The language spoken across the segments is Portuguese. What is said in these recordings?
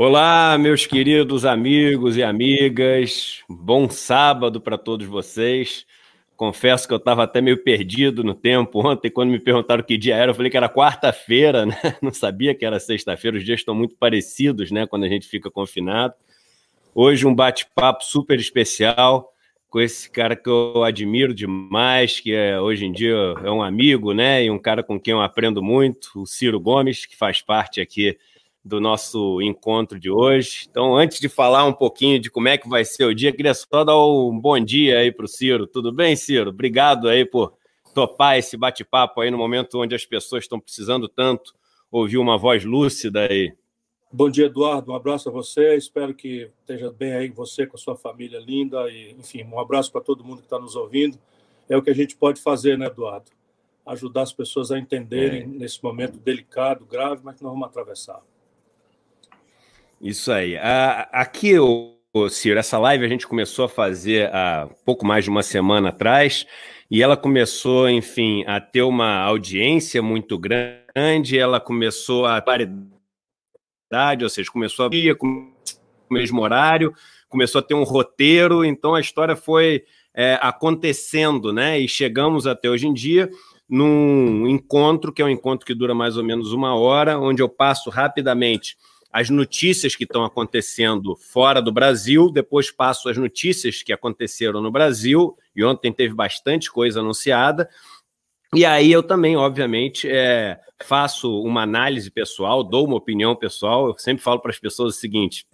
Olá, meus queridos amigos e amigas. Bom sábado para todos vocês. Confesso que eu estava até meio perdido no tempo ontem, quando me perguntaram que dia era, eu falei que era quarta-feira, né? Não sabia que era sexta-feira, os dias estão muito parecidos, né? Quando a gente fica confinado. Hoje, um bate-papo super especial com esse cara que eu admiro demais, que é, hoje em dia é um amigo, né? E um cara com quem eu aprendo muito, o Ciro Gomes, que faz parte aqui do nosso encontro de hoje. Então, antes de falar um pouquinho de como é que vai ser o dia, queria só dar um bom dia aí para o Ciro. Tudo bem, Ciro? Obrigado aí por topar esse bate-papo aí no momento onde as pessoas estão precisando tanto ouvir uma voz lúcida aí. Bom dia, Eduardo. Um abraço a você. Espero que esteja bem aí você com a sua família linda e, enfim, um abraço para todo mundo que está nos ouvindo. É o que a gente pode fazer, né, Eduardo? Ajudar as pessoas a entenderem é. nesse momento delicado, grave, mas que nós vamos atravessar. Isso aí. Aqui, o Ciro, essa live a gente começou a fazer há pouco mais de uma semana atrás e ela começou, enfim, a ter uma audiência muito grande, ela começou a paridade, ou seja, começou a vir com o mesmo horário, começou a ter um roteiro, então a história foi é, acontecendo, né? E chegamos até hoje em dia num encontro, que é um encontro que dura mais ou menos uma hora, onde eu passo rapidamente as notícias que estão acontecendo fora do Brasil, depois passo as notícias que aconteceram no Brasil, e ontem teve bastante coisa anunciada. E aí eu também, obviamente, é, faço uma análise pessoal, dou uma opinião pessoal. Eu sempre falo para as pessoas o seguinte: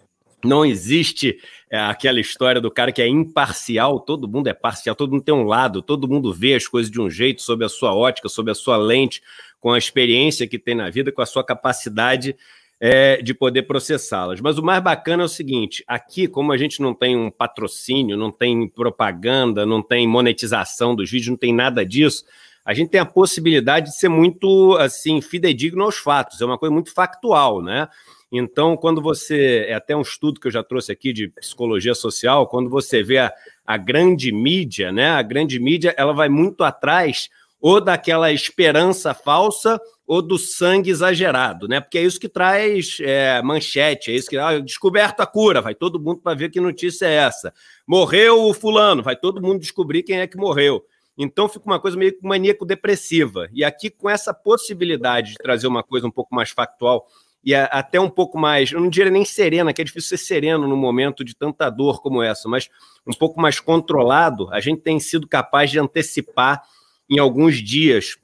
não existe é, aquela história do cara que é imparcial, todo mundo é parcial, todo mundo tem um lado, todo mundo vê as coisas de um jeito, sob a sua ótica, sob a sua lente, com a experiência que tem na vida, com a sua capacidade é, de poder processá-las. Mas o mais bacana é o seguinte: aqui, como a gente não tem um patrocínio, não tem propaganda, não tem monetização dos vídeos, não tem nada disso, a gente tem a possibilidade de ser muito assim fidedigno aos fatos. É uma coisa muito factual, né? Então, quando você. É até um estudo que eu já trouxe aqui de psicologia social, quando você vê a, a grande mídia, né? A grande mídia ela vai muito atrás ou daquela esperança falsa ou do sangue exagerado, né? Porque é isso que traz é, manchete, é isso que ah, descoberto a cura, vai todo mundo para ver que notícia é essa. Morreu o fulano, vai todo mundo descobrir quem é que morreu. Então fica uma coisa meio maníaco-depressiva. E aqui, com essa possibilidade de trazer uma coisa um pouco mais factual e a, até um pouco mais, eu não diria nem serena, que é difícil ser sereno num momento de tanta dor como essa, mas um pouco mais controlado, a gente tem sido capaz de antecipar em alguns dias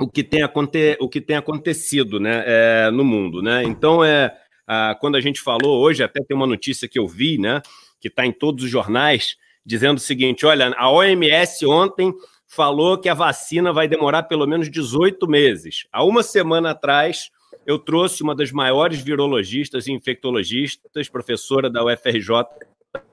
o que tem, aconte, o que tem acontecido né, é, no mundo. Né? Então, é, a, quando a gente falou, hoje até tem uma notícia que eu vi, né, que está em todos os jornais, dizendo o seguinte: olha, a OMS ontem falou que a vacina vai demorar pelo menos 18 meses. Há uma semana atrás, eu trouxe uma das maiores virologistas e infectologistas, professora da UFRJ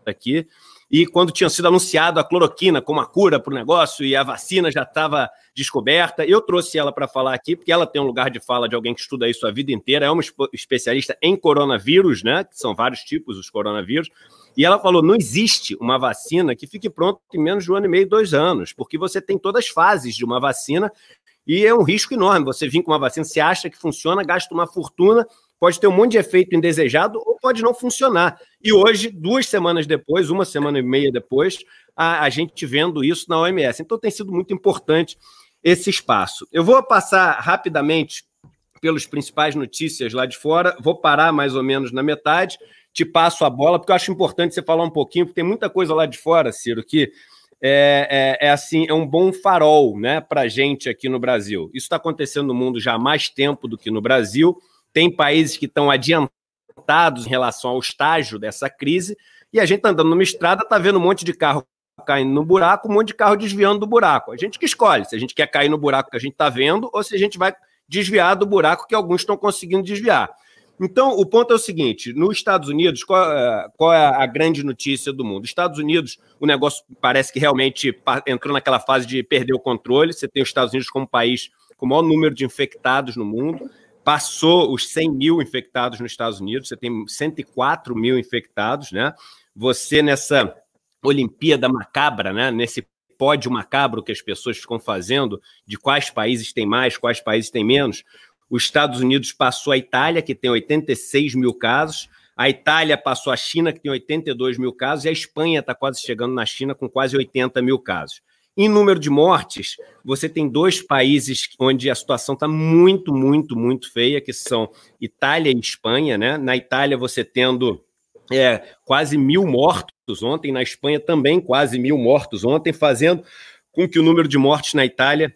aqui, e quando tinha sido anunciado a cloroquina como a cura para o negócio e a vacina já estava descoberta, eu trouxe ela para falar aqui, porque ela tem um lugar de fala de alguém que estuda isso a vida inteira, é uma especialista em coronavírus, né? Que são vários tipos os coronavírus. E ela falou: não existe uma vacina que fique pronta em menos de um ano e meio, dois anos, porque você tem todas as fases de uma vacina e é um risco enorme. Você vir com uma vacina, você acha que funciona, gasta uma fortuna pode ter um monte de efeito indesejado ou pode não funcionar. E hoje, duas semanas depois, uma semana e meia depois, a, a gente vendo isso na OMS. Então tem sido muito importante esse espaço. Eu vou passar rapidamente pelas principais notícias lá de fora, vou parar mais ou menos na metade, te passo a bola, porque eu acho importante você falar um pouquinho, porque tem muita coisa lá de fora, Ciro, que é, é, é, assim, é um bom farol né, para a gente aqui no Brasil. Isso está acontecendo no mundo já há mais tempo do que no Brasil. Tem países que estão adiantados em relação ao estágio dessa crise, e a gente está andando numa estrada, está vendo um monte de carro caindo no buraco, um monte de carro desviando do buraco. A gente que escolhe se a gente quer cair no buraco que a gente está vendo ou se a gente vai desviar do buraco que alguns estão conseguindo desviar. Então, o ponto é o seguinte: nos Estados Unidos, qual, é, qual é a grande notícia do mundo? Estados Unidos, o negócio parece que realmente entrou naquela fase de perder o controle. Você tem os Estados Unidos como país com o maior número de infectados no mundo passou os 100 mil infectados nos Estados Unidos, você tem 104 mil infectados, né? Você nessa Olimpíada macabra, né? Nesse pódio macabro que as pessoas ficam fazendo de quais países têm mais, quais países têm menos. Os Estados Unidos passou a Itália, que tem 86 mil casos, A Itália passou a China, que tem 82 mil casos, e a Espanha está quase chegando na China com quase 80 mil casos. Em número de mortes, você tem dois países onde a situação está muito, muito, muito feia, que são Itália e Espanha. Né? Na Itália, você tendo é, quase mil mortos ontem, na Espanha também quase mil mortos ontem, fazendo com que o número de mortes na Itália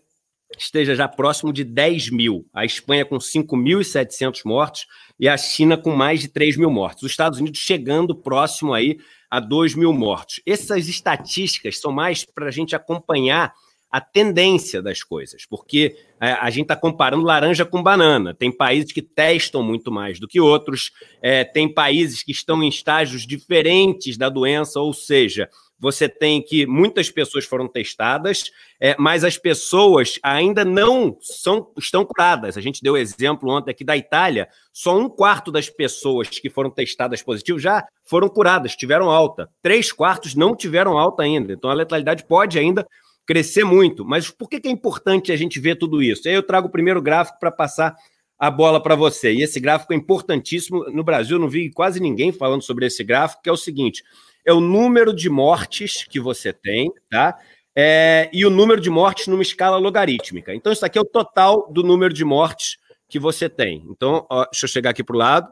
esteja já próximo de 10 mil. A Espanha com 5.700 mortos e a China com mais de 3 mil mortos. Os Estados Unidos chegando próximo aí a 2 mil mortos. Essas estatísticas são mais para a gente acompanhar a tendência das coisas, porque é, a gente está comparando laranja com banana. Tem países que testam muito mais do que outros, é, tem países que estão em estágios diferentes da doença, ou seja, você tem que muitas pessoas foram testadas, é, mas as pessoas ainda não são, estão curadas. A gente deu exemplo ontem aqui da Itália, só um quarto das pessoas que foram testadas positivo já foram curadas, tiveram alta. Três quartos não tiveram alta ainda. Então a letalidade pode ainda crescer muito. Mas por que, que é importante a gente ver tudo isso? Aí eu trago o primeiro gráfico para passar a bola para você. E esse gráfico é importantíssimo. No Brasil, não vi quase ninguém falando sobre esse gráfico, que é o seguinte: é o número de mortes que você tem, tá? É, e o número de mortes numa escala logarítmica. Então, isso aqui é o total do número de mortes que você tem. Então, ó, deixa eu chegar aqui para o lado.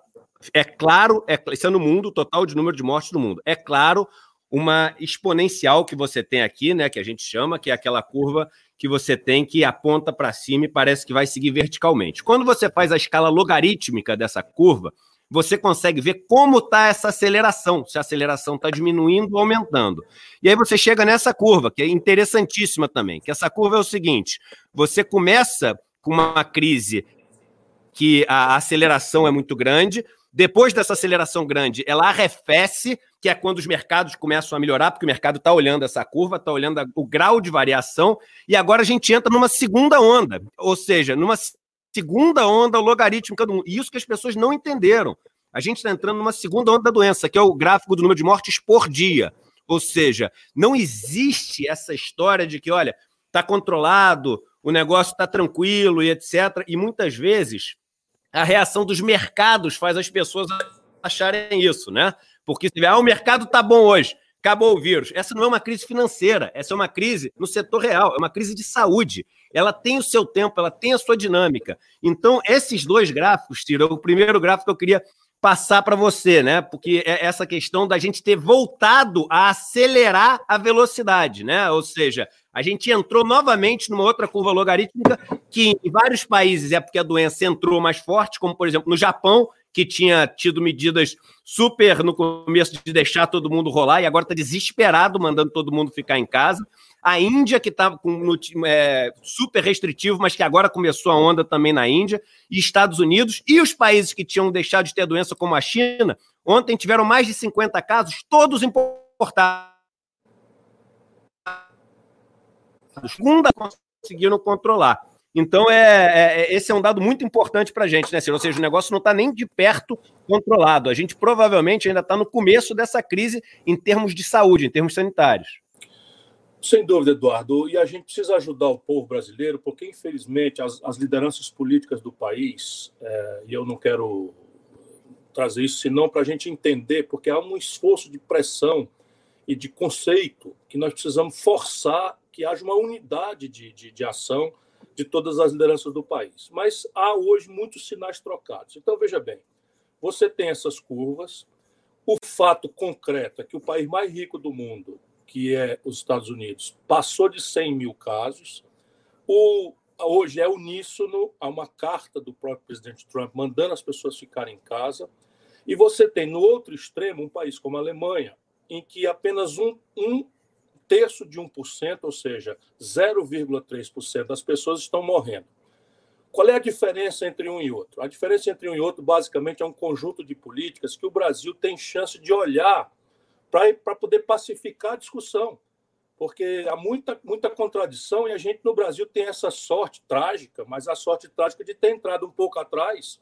É claro, é, isso é no mundo, o total de número de mortes no mundo. É claro, uma exponencial que você tem aqui, né, que a gente chama, que é aquela curva que você tem que aponta para cima e parece que vai seguir verticalmente. Quando você faz a escala logarítmica dessa curva, você consegue ver como está essa aceleração, se a aceleração está diminuindo ou aumentando. E aí você chega nessa curva, que é interessantíssima também, que essa curva é o seguinte: você começa com uma crise que a aceleração é muito grande, depois dessa aceleração grande, ela arrefece, que é quando os mercados começam a melhorar, porque o mercado está olhando essa curva, está olhando o grau de variação, e agora a gente entra numa segunda onda, ou seja, numa segunda onda logarítmica do mundo. Isso que as pessoas não entenderam. A gente está entrando numa segunda onda da doença, que é o gráfico do número de mortes por dia. Ou seja, não existe essa história de que, olha, está controlado, o negócio está tranquilo e etc. E muitas vezes a reação dos mercados faz as pessoas acharem isso, né? Porque se ah, o mercado está bom hoje, acabou o vírus. Essa não é uma crise financeira, essa é uma crise no setor real, é uma crise de saúde ela tem o seu tempo, ela tem a sua dinâmica. Então, esses dois gráficos, Tiro, o primeiro gráfico que eu queria passar para você, né? Porque é essa questão da gente ter voltado a acelerar a velocidade, né? Ou seja, a gente entrou novamente numa outra curva logarítmica que em vários países é porque a doença entrou mais forte, como por exemplo no Japão, que tinha tido medidas super no começo de deixar todo mundo rolar e agora está desesperado mandando todo mundo ficar em casa a Índia, que estava é, super restritivo, mas que agora começou a onda também na Índia, e Estados Unidos, e os países que tinham deixado de ter doença, como a China, ontem tiveram mais de 50 casos, todos importados. Segunda conseguiram controlar. Então, é, é, esse é um dado muito importante para a gente, né, Ciro? Ou seja, o negócio não está nem de perto controlado. A gente provavelmente ainda está no começo dessa crise em termos de saúde, em termos sanitários. Sem dúvida, Eduardo. E a gente precisa ajudar o povo brasileiro, porque, infelizmente, as, as lideranças políticas do país, é, e eu não quero trazer isso senão para a gente entender, porque há um esforço de pressão e de conceito que nós precisamos forçar que haja uma unidade de, de, de ação de todas as lideranças do país. Mas há hoje muitos sinais trocados. Então, veja bem, você tem essas curvas, o fato concreto é que o país mais rico do mundo que é os Estados Unidos, passou de 100 mil casos. O, hoje é uníssono, há uma carta do próprio presidente Trump mandando as pessoas ficarem em casa. E você tem no outro extremo um país como a Alemanha, em que apenas um, um terço de 1%, ou seja, 0,3% das pessoas estão morrendo. Qual é a diferença entre um e outro? A diferença entre um e outro, basicamente, é um conjunto de políticas que o Brasil tem chance de olhar para poder pacificar a discussão. Porque há muita, muita contradição e a gente no Brasil tem essa sorte trágica, mas a sorte trágica de ter entrado um pouco atrás.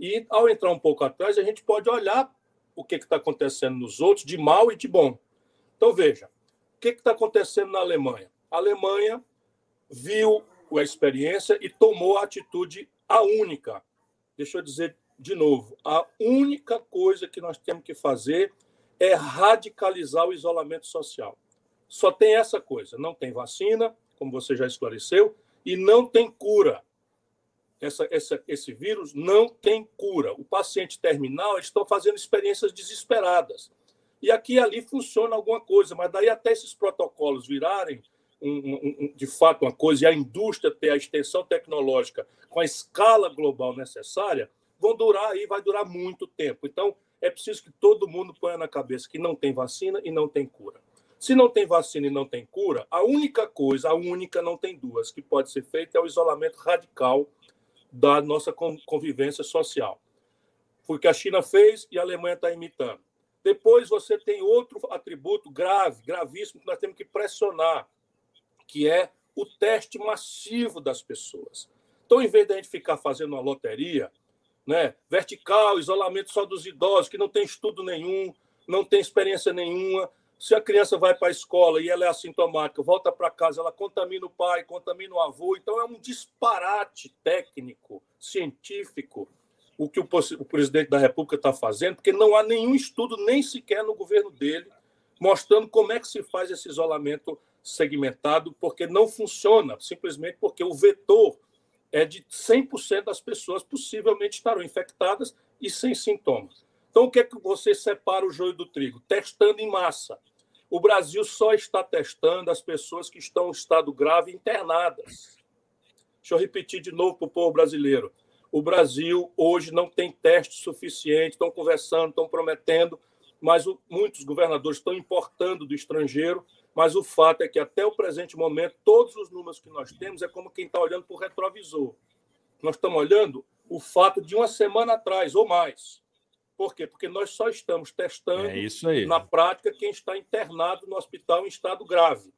E ao entrar um pouco atrás, a gente pode olhar o que está acontecendo nos outros, de mal e de bom. Então, veja, que está acontecendo na Alemanha? A Alemanha viu a experiência e tomou a atitude a única. Deixa eu dizer de novo, a única coisa que nós temos que fazer é radicalizar o isolamento social. Só tem essa coisa: não tem vacina, como você já esclareceu, e não tem cura. Essa, essa, esse vírus não tem cura. O paciente terminal, eles estão fazendo experiências desesperadas. E aqui e ali funciona alguma coisa, mas daí até esses protocolos virarem um, um, de fato uma coisa e a indústria ter a extensão tecnológica com a escala global necessária, vão durar aí, vai durar muito tempo. Então, é preciso que todo mundo ponha na cabeça que não tem vacina e não tem cura. Se não tem vacina e não tem cura, a única coisa, a única, não tem duas, que pode ser feita é o isolamento radical da nossa convivência social. Foi o que a China fez e a Alemanha está imitando. Depois você tem outro atributo grave, gravíssimo, que nós temos que pressionar, que é o teste massivo das pessoas. Então, em vez de a gente ficar fazendo uma loteria, né, vertical, isolamento só dos idosos, que não tem estudo nenhum, não tem experiência nenhuma, se a criança vai para a escola e ela é assintomática, volta para casa, ela contamina o pai, contamina o avô. Então, é um disparate técnico, científico, o que o, o presidente da República está fazendo, porque não há nenhum estudo, nem sequer no governo dele, mostrando como é que se faz esse isolamento segmentado, porque não funciona, simplesmente porque o vetor é de 100% das pessoas possivelmente estarão infectadas e sem sintomas. Então, o que é que você separa o joio do trigo? Testando em massa. O Brasil só está testando as pessoas que estão em estado grave internadas. Deixa eu repetir de novo para o povo brasileiro. O Brasil hoje não tem teste suficiente, estão conversando, estão prometendo, mas o, muitos governadores estão importando do estrangeiro. Mas o fato é que, até o presente momento, todos os números que nós temos é como quem está olhando para o retrovisor. Nós estamos olhando o fato de uma semana atrás ou mais. Por quê? Porque nós só estamos testando é na prática quem está internado no hospital em estado grave.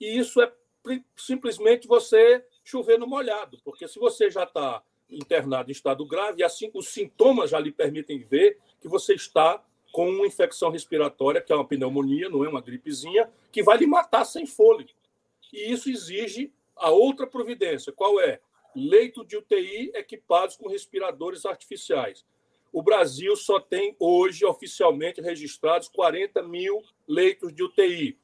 E isso é simplesmente você chover no molhado, porque se você já está internado em estado grave, assim os sintomas já lhe permitem ver que você está com uma infecção respiratória, que é uma pneumonia, não é uma gripezinha, que vai lhe matar sem fôlego. E isso exige a outra providência. Qual é? Leito de UTI equipados com respiradores artificiais. O Brasil só tem hoje oficialmente registrados 40 mil leitos de UTI.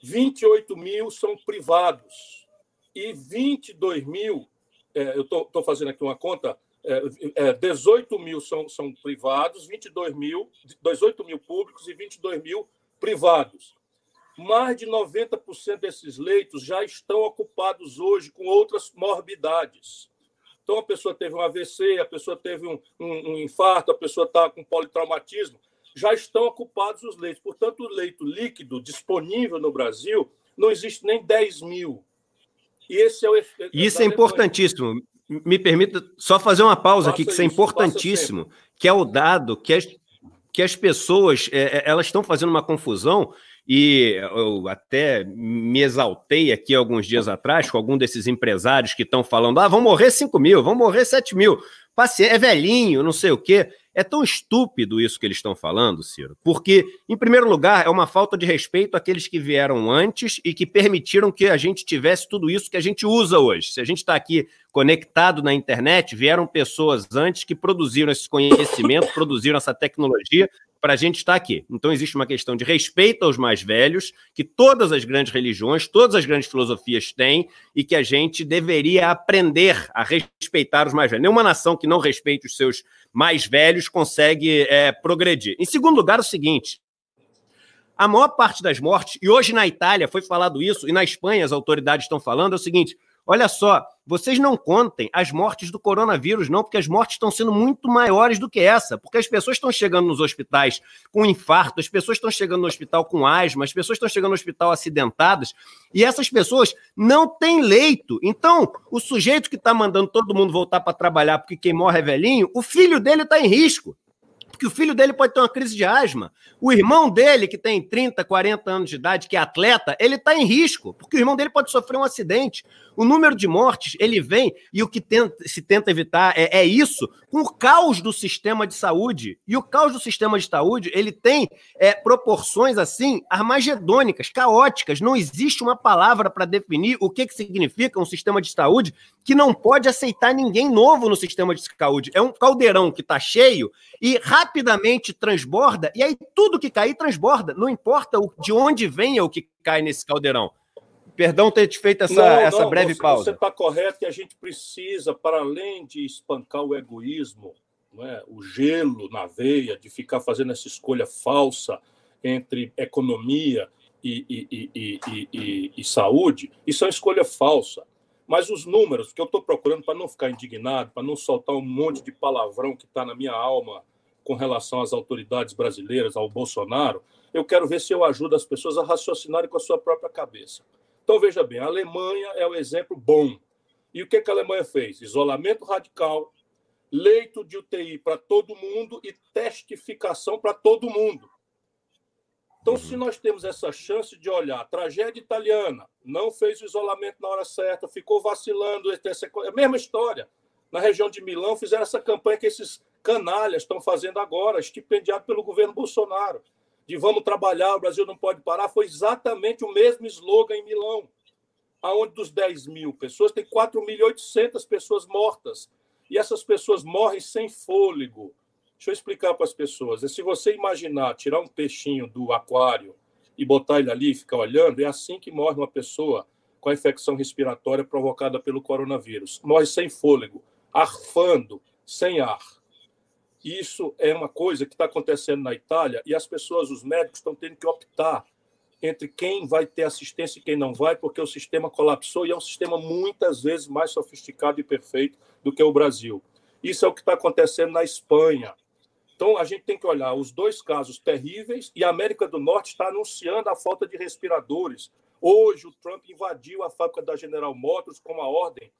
28 mil são privados. E 22 mil, eu estou fazendo aqui uma conta, é, é, 18 mil são, são privados, 22 mil, 18 mil públicos e 22 mil privados. Mais de 90% desses leitos já estão ocupados hoje com outras morbidades. Então, a pessoa teve um AVC, a pessoa teve um, um, um infarto, a pessoa está com politraumatismo, já estão ocupados os leitos. Portanto, o leito líquido disponível no Brasil não existe nem 10 mil. Esse é o efeito. Isso é importantíssimo. Me permita só fazer uma pausa aqui, que isso é importantíssimo, que é o dado que as, que as pessoas é, é elas estão fazendo uma confusão e eu até me exaltei aqui alguns dias atrás com algum desses empresários que estão falando: ah, vão morrer 5 mil, vão morrer 7 mil. É velhinho, não sei o quê. É tão estúpido isso que eles estão falando, Ciro, porque, em primeiro lugar, é uma falta de respeito àqueles que vieram antes e que permitiram que a gente tivesse tudo isso que a gente usa hoje. Se a gente está aqui conectado na internet, vieram pessoas antes que produziram esse conhecimento, produziram essa tecnologia para a gente estar aqui. Então, existe uma questão de respeito aos mais velhos, que todas as grandes religiões, todas as grandes filosofias têm, e que a gente deveria aprender a respeitar os mais velhos. Nenhuma nação que não respeite os seus mais velhos consegue é, progredir. Em segundo lugar, o seguinte. A maior parte das mortes, e hoje na Itália foi falado isso, e na Espanha as autoridades estão falando, é o seguinte: Olha só, vocês não contem as mortes do coronavírus, não, porque as mortes estão sendo muito maiores do que essa, porque as pessoas estão chegando nos hospitais com infarto, as pessoas estão chegando no hospital com asma, as pessoas estão chegando no hospital acidentadas, e essas pessoas não têm leito. Então, o sujeito que está mandando todo mundo voltar para trabalhar porque quem morre é velhinho, o filho dele está em risco porque o filho dele pode ter uma crise de asma. O irmão dele, que tem 30, 40 anos de idade, que é atleta, ele está em risco, porque o irmão dele pode sofrer um acidente. O número de mortes, ele vem, e o que tenta, se tenta evitar é, é, isso, com o caos do sistema de saúde. E o caos do sistema de saúde, ele tem é, proporções, assim, armagedônicas, caóticas. Não existe uma palavra para definir o que, que significa um sistema de saúde que não pode aceitar ninguém novo no sistema de saúde. É um caldeirão que está cheio e rapidamente transborda, e aí tudo que cair transborda. Não importa de onde venha o que cai nesse caldeirão. Perdão ter te feito essa, não, essa não, breve você, pausa. Você está correto que a gente precisa, para além de espancar o egoísmo, é? o gelo na veia, de ficar fazendo essa escolha falsa entre economia e, e, e, e saúde, isso é uma escolha falsa. Mas os números que eu estou procurando para não ficar indignado, para não soltar um monte de palavrão que está na minha alma com relação às autoridades brasileiras, ao Bolsonaro, eu quero ver se eu ajudo as pessoas a raciocinarem com a sua própria cabeça. Então, veja bem, a Alemanha é o exemplo bom. E o que, que a Alemanha fez? Isolamento radical, leito de UTI para todo mundo e testificação para todo mundo. Então, se nós temos essa chance de olhar, tragédia italiana, não fez o isolamento na hora certa, ficou vacilando, é a mesma história. Na região de Milão, fizeram essa campanha que esses canalhas estão fazendo agora, estipendiado pelo governo Bolsonaro de vamos trabalhar, o Brasil não pode parar, foi exatamente o mesmo slogan em Milão, aonde dos 10 mil pessoas tem 4.800 pessoas mortas. E essas pessoas morrem sem fôlego. Deixa eu explicar para as pessoas. É se você imaginar tirar um peixinho do aquário e botar ele ali e ficar olhando, é assim que morre uma pessoa com a infecção respiratória provocada pelo coronavírus. Morre sem fôlego, arfando, sem ar. Isso é uma coisa que está acontecendo na Itália e as pessoas, os médicos, estão tendo que optar entre quem vai ter assistência e quem não vai, porque o sistema colapsou e é um sistema muitas vezes mais sofisticado e perfeito do que o Brasil. Isso é o que está acontecendo na Espanha. Então, a gente tem que olhar os dois casos terríveis e a América do Norte está anunciando a falta de respiradores. Hoje, o Trump invadiu a fábrica da General Motors com uma ordem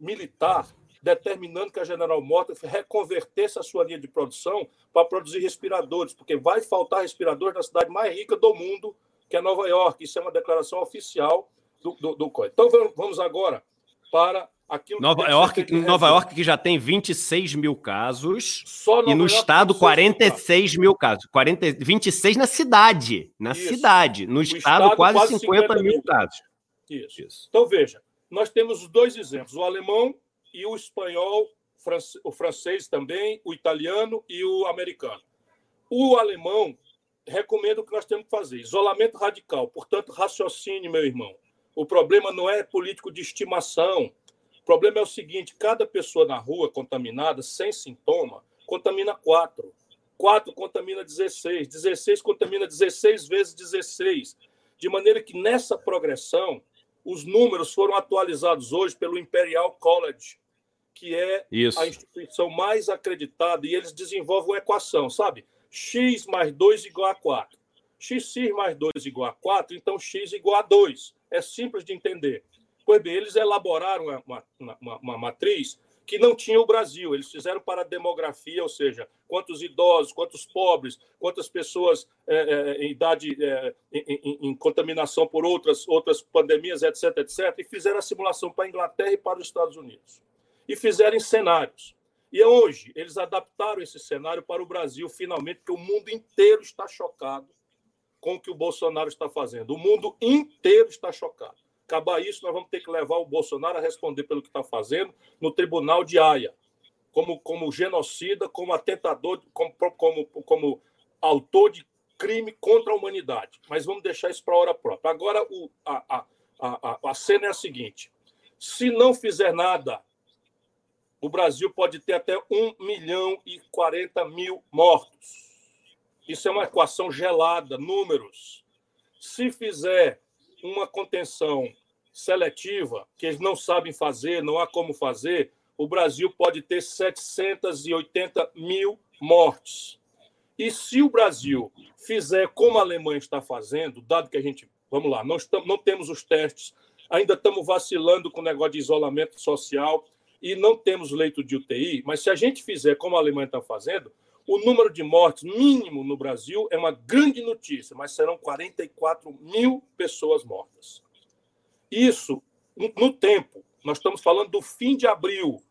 militar determinando que a General Motors reconvertesse a sua linha de produção para produzir respiradores, porque vai faltar respiradores na cidade mais rica do mundo, que é Nova York. Isso é uma declaração oficial do, do, do Então vamos agora para aquilo Nova que York, que Nova York que já tem 26 mil casos e no York estado 46 mil casos. 40, 26 na cidade, na Isso. cidade. No estado, estado, quase, quase 50, 50 mil, mil casos. Isso. Isso. Então veja, nós temos dois exemplos: o alemão e o espanhol, o francês também, o italiano e o americano. O alemão recomendo que nós temos que fazer: isolamento radical. Portanto, raciocínio, meu irmão. O problema não é político de estimação. O problema é o seguinte: cada pessoa na rua contaminada, sem sintoma, contamina quatro. Quatro contamina 16. 16 contamina 16 vezes 16. De maneira que nessa progressão, os números foram atualizados hoje pelo Imperial College, que é Isso. a instituição mais acreditada, e eles desenvolvem uma equação, sabe? x mais 2 igual a 4. x mais 2 igual a 4, então x igual a 2. É simples de entender. Pois bem, eles elaboraram uma, uma, uma, uma matriz que não tinha o Brasil. Eles fizeram para a demografia, ou seja, quantos idosos, quantos pobres, quantas pessoas é, é, em idade, é, em, em, em, contaminação por outras, outras pandemias, etc, etc, e fizeram a simulação para a Inglaterra e para os Estados Unidos. E fizeram cenários. E hoje eles adaptaram esse cenário para o Brasil, finalmente, porque o mundo inteiro está chocado com o que o Bolsonaro está fazendo. O mundo inteiro está chocado. Acabar isso, nós vamos ter que levar o Bolsonaro a responder pelo que está fazendo no tribunal de Haia, como, como genocida, como atentador, como, como, como autor de crime contra a humanidade. Mas vamos deixar isso para a hora própria. Agora, o, a, a, a, a cena é a seguinte: se não fizer nada, o Brasil pode ter até 1 milhão e 40 mil mortos. Isso é uma equação gelada, números. Se fizer uma contenção seletiva, que eles não sabem fazer, não há como fazer, o Brasil pode ter 780 mil mortes. E se o Brasil fizer como a Alemanha está fazendo, dado que a gente, vamos lá, não, estamos, não temos os testes, ainda estamos vacilando com o negócio de isolamento social e não temos leito de UTI, mas se a gente fizer como a Alemanha está fazendo, o número de mortes mínimo no Brasil é uma grande notícia, mas serão 44 mil pessoas mortas. Isso, no tempo. Nós estamos falando do fim de abril.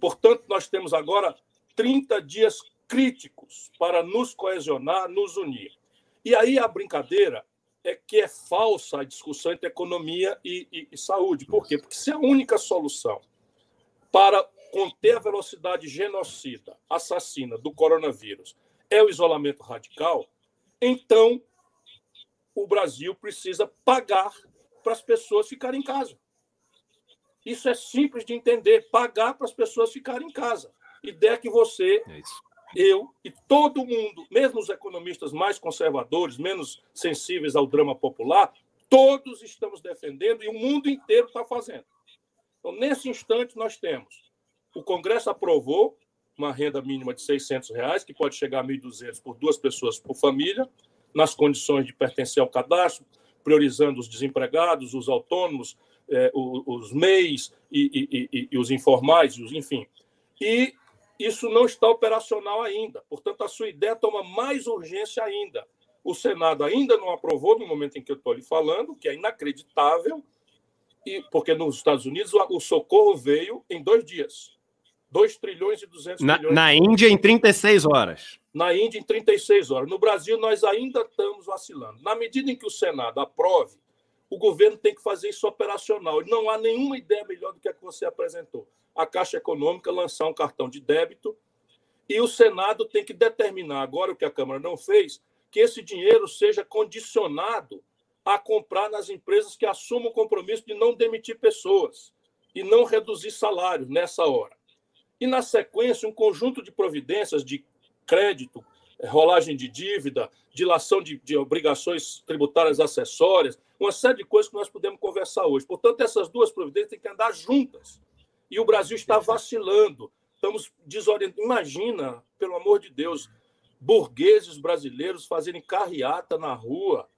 Portanto, nós temos agora 30 dias críticos para nos coesionar, nos unir. E aí a brincadeira é que é falsa a discussão entre economia e, e, e saúde. Por quê? Porque se a única solução para conter a velocidade genocida, assassina do coronavírus é o isolamento radical, então o Brasil precisa pagar para as pessoas ficarem em casa. Isso é simples de entender, pagar para as pessoas ficarem em casa. Ideia que você, é eu e todo mundo, mesmo os economistas mais conservadores, menos sensíveis ao drama popular, todos estamos defendendo e o mundo inteiro está fazendo. Então, nesse instante, nós temos o Congresso aprovou uma renda mínima de 600 reais, que pode chegar a 1.200 por duas pessoas por família, nas condições de pertencer ao cadastro, priorizando os desempregados, os autônomos, eh, os MEIs e, e, e, e os informais, enfim. E isso não está operacional ainda. Portanto, a sua ideia toma mais urgência ainda. O Senado ainda não aprovou no momento em que eu estou lhe falando, que é inacreditável, e porque nos Estados Unidos o socorro veio em dois dias. 2 trilhões e 200 na, milhões. Na Índia, em 36 horas. Na Índia, em 36 horas. No Brasil, nós ainda estamos vacilando. Na medida em que o Senado aprove, o governo tem que fazer isso operacional. Não há nenhuma ideia melhor do que a que você apresentou. A Caixa Econômica lançar um cartão de débito e o Senado tem que determinar, agora o que a Câmara não fez, que esse dinheiro seja condicionado a comprar nas empresas que assumam o compromisso de não demitir pessoas e não reduzir salário nessa hora. E, na sequência, um conjunto de providências de crédito, rolagem de dívida, dilação de, de, obrigações tributárias acessórias, uma série de coisas que nós podemos conversar hoje. Portanto, essas duas providências têm que andar juntas. E o Brasil está vacilando. Estamos desorientados. Imagina, pelo amor de Deus, burgueses brasileiros fazerem carreata na rua,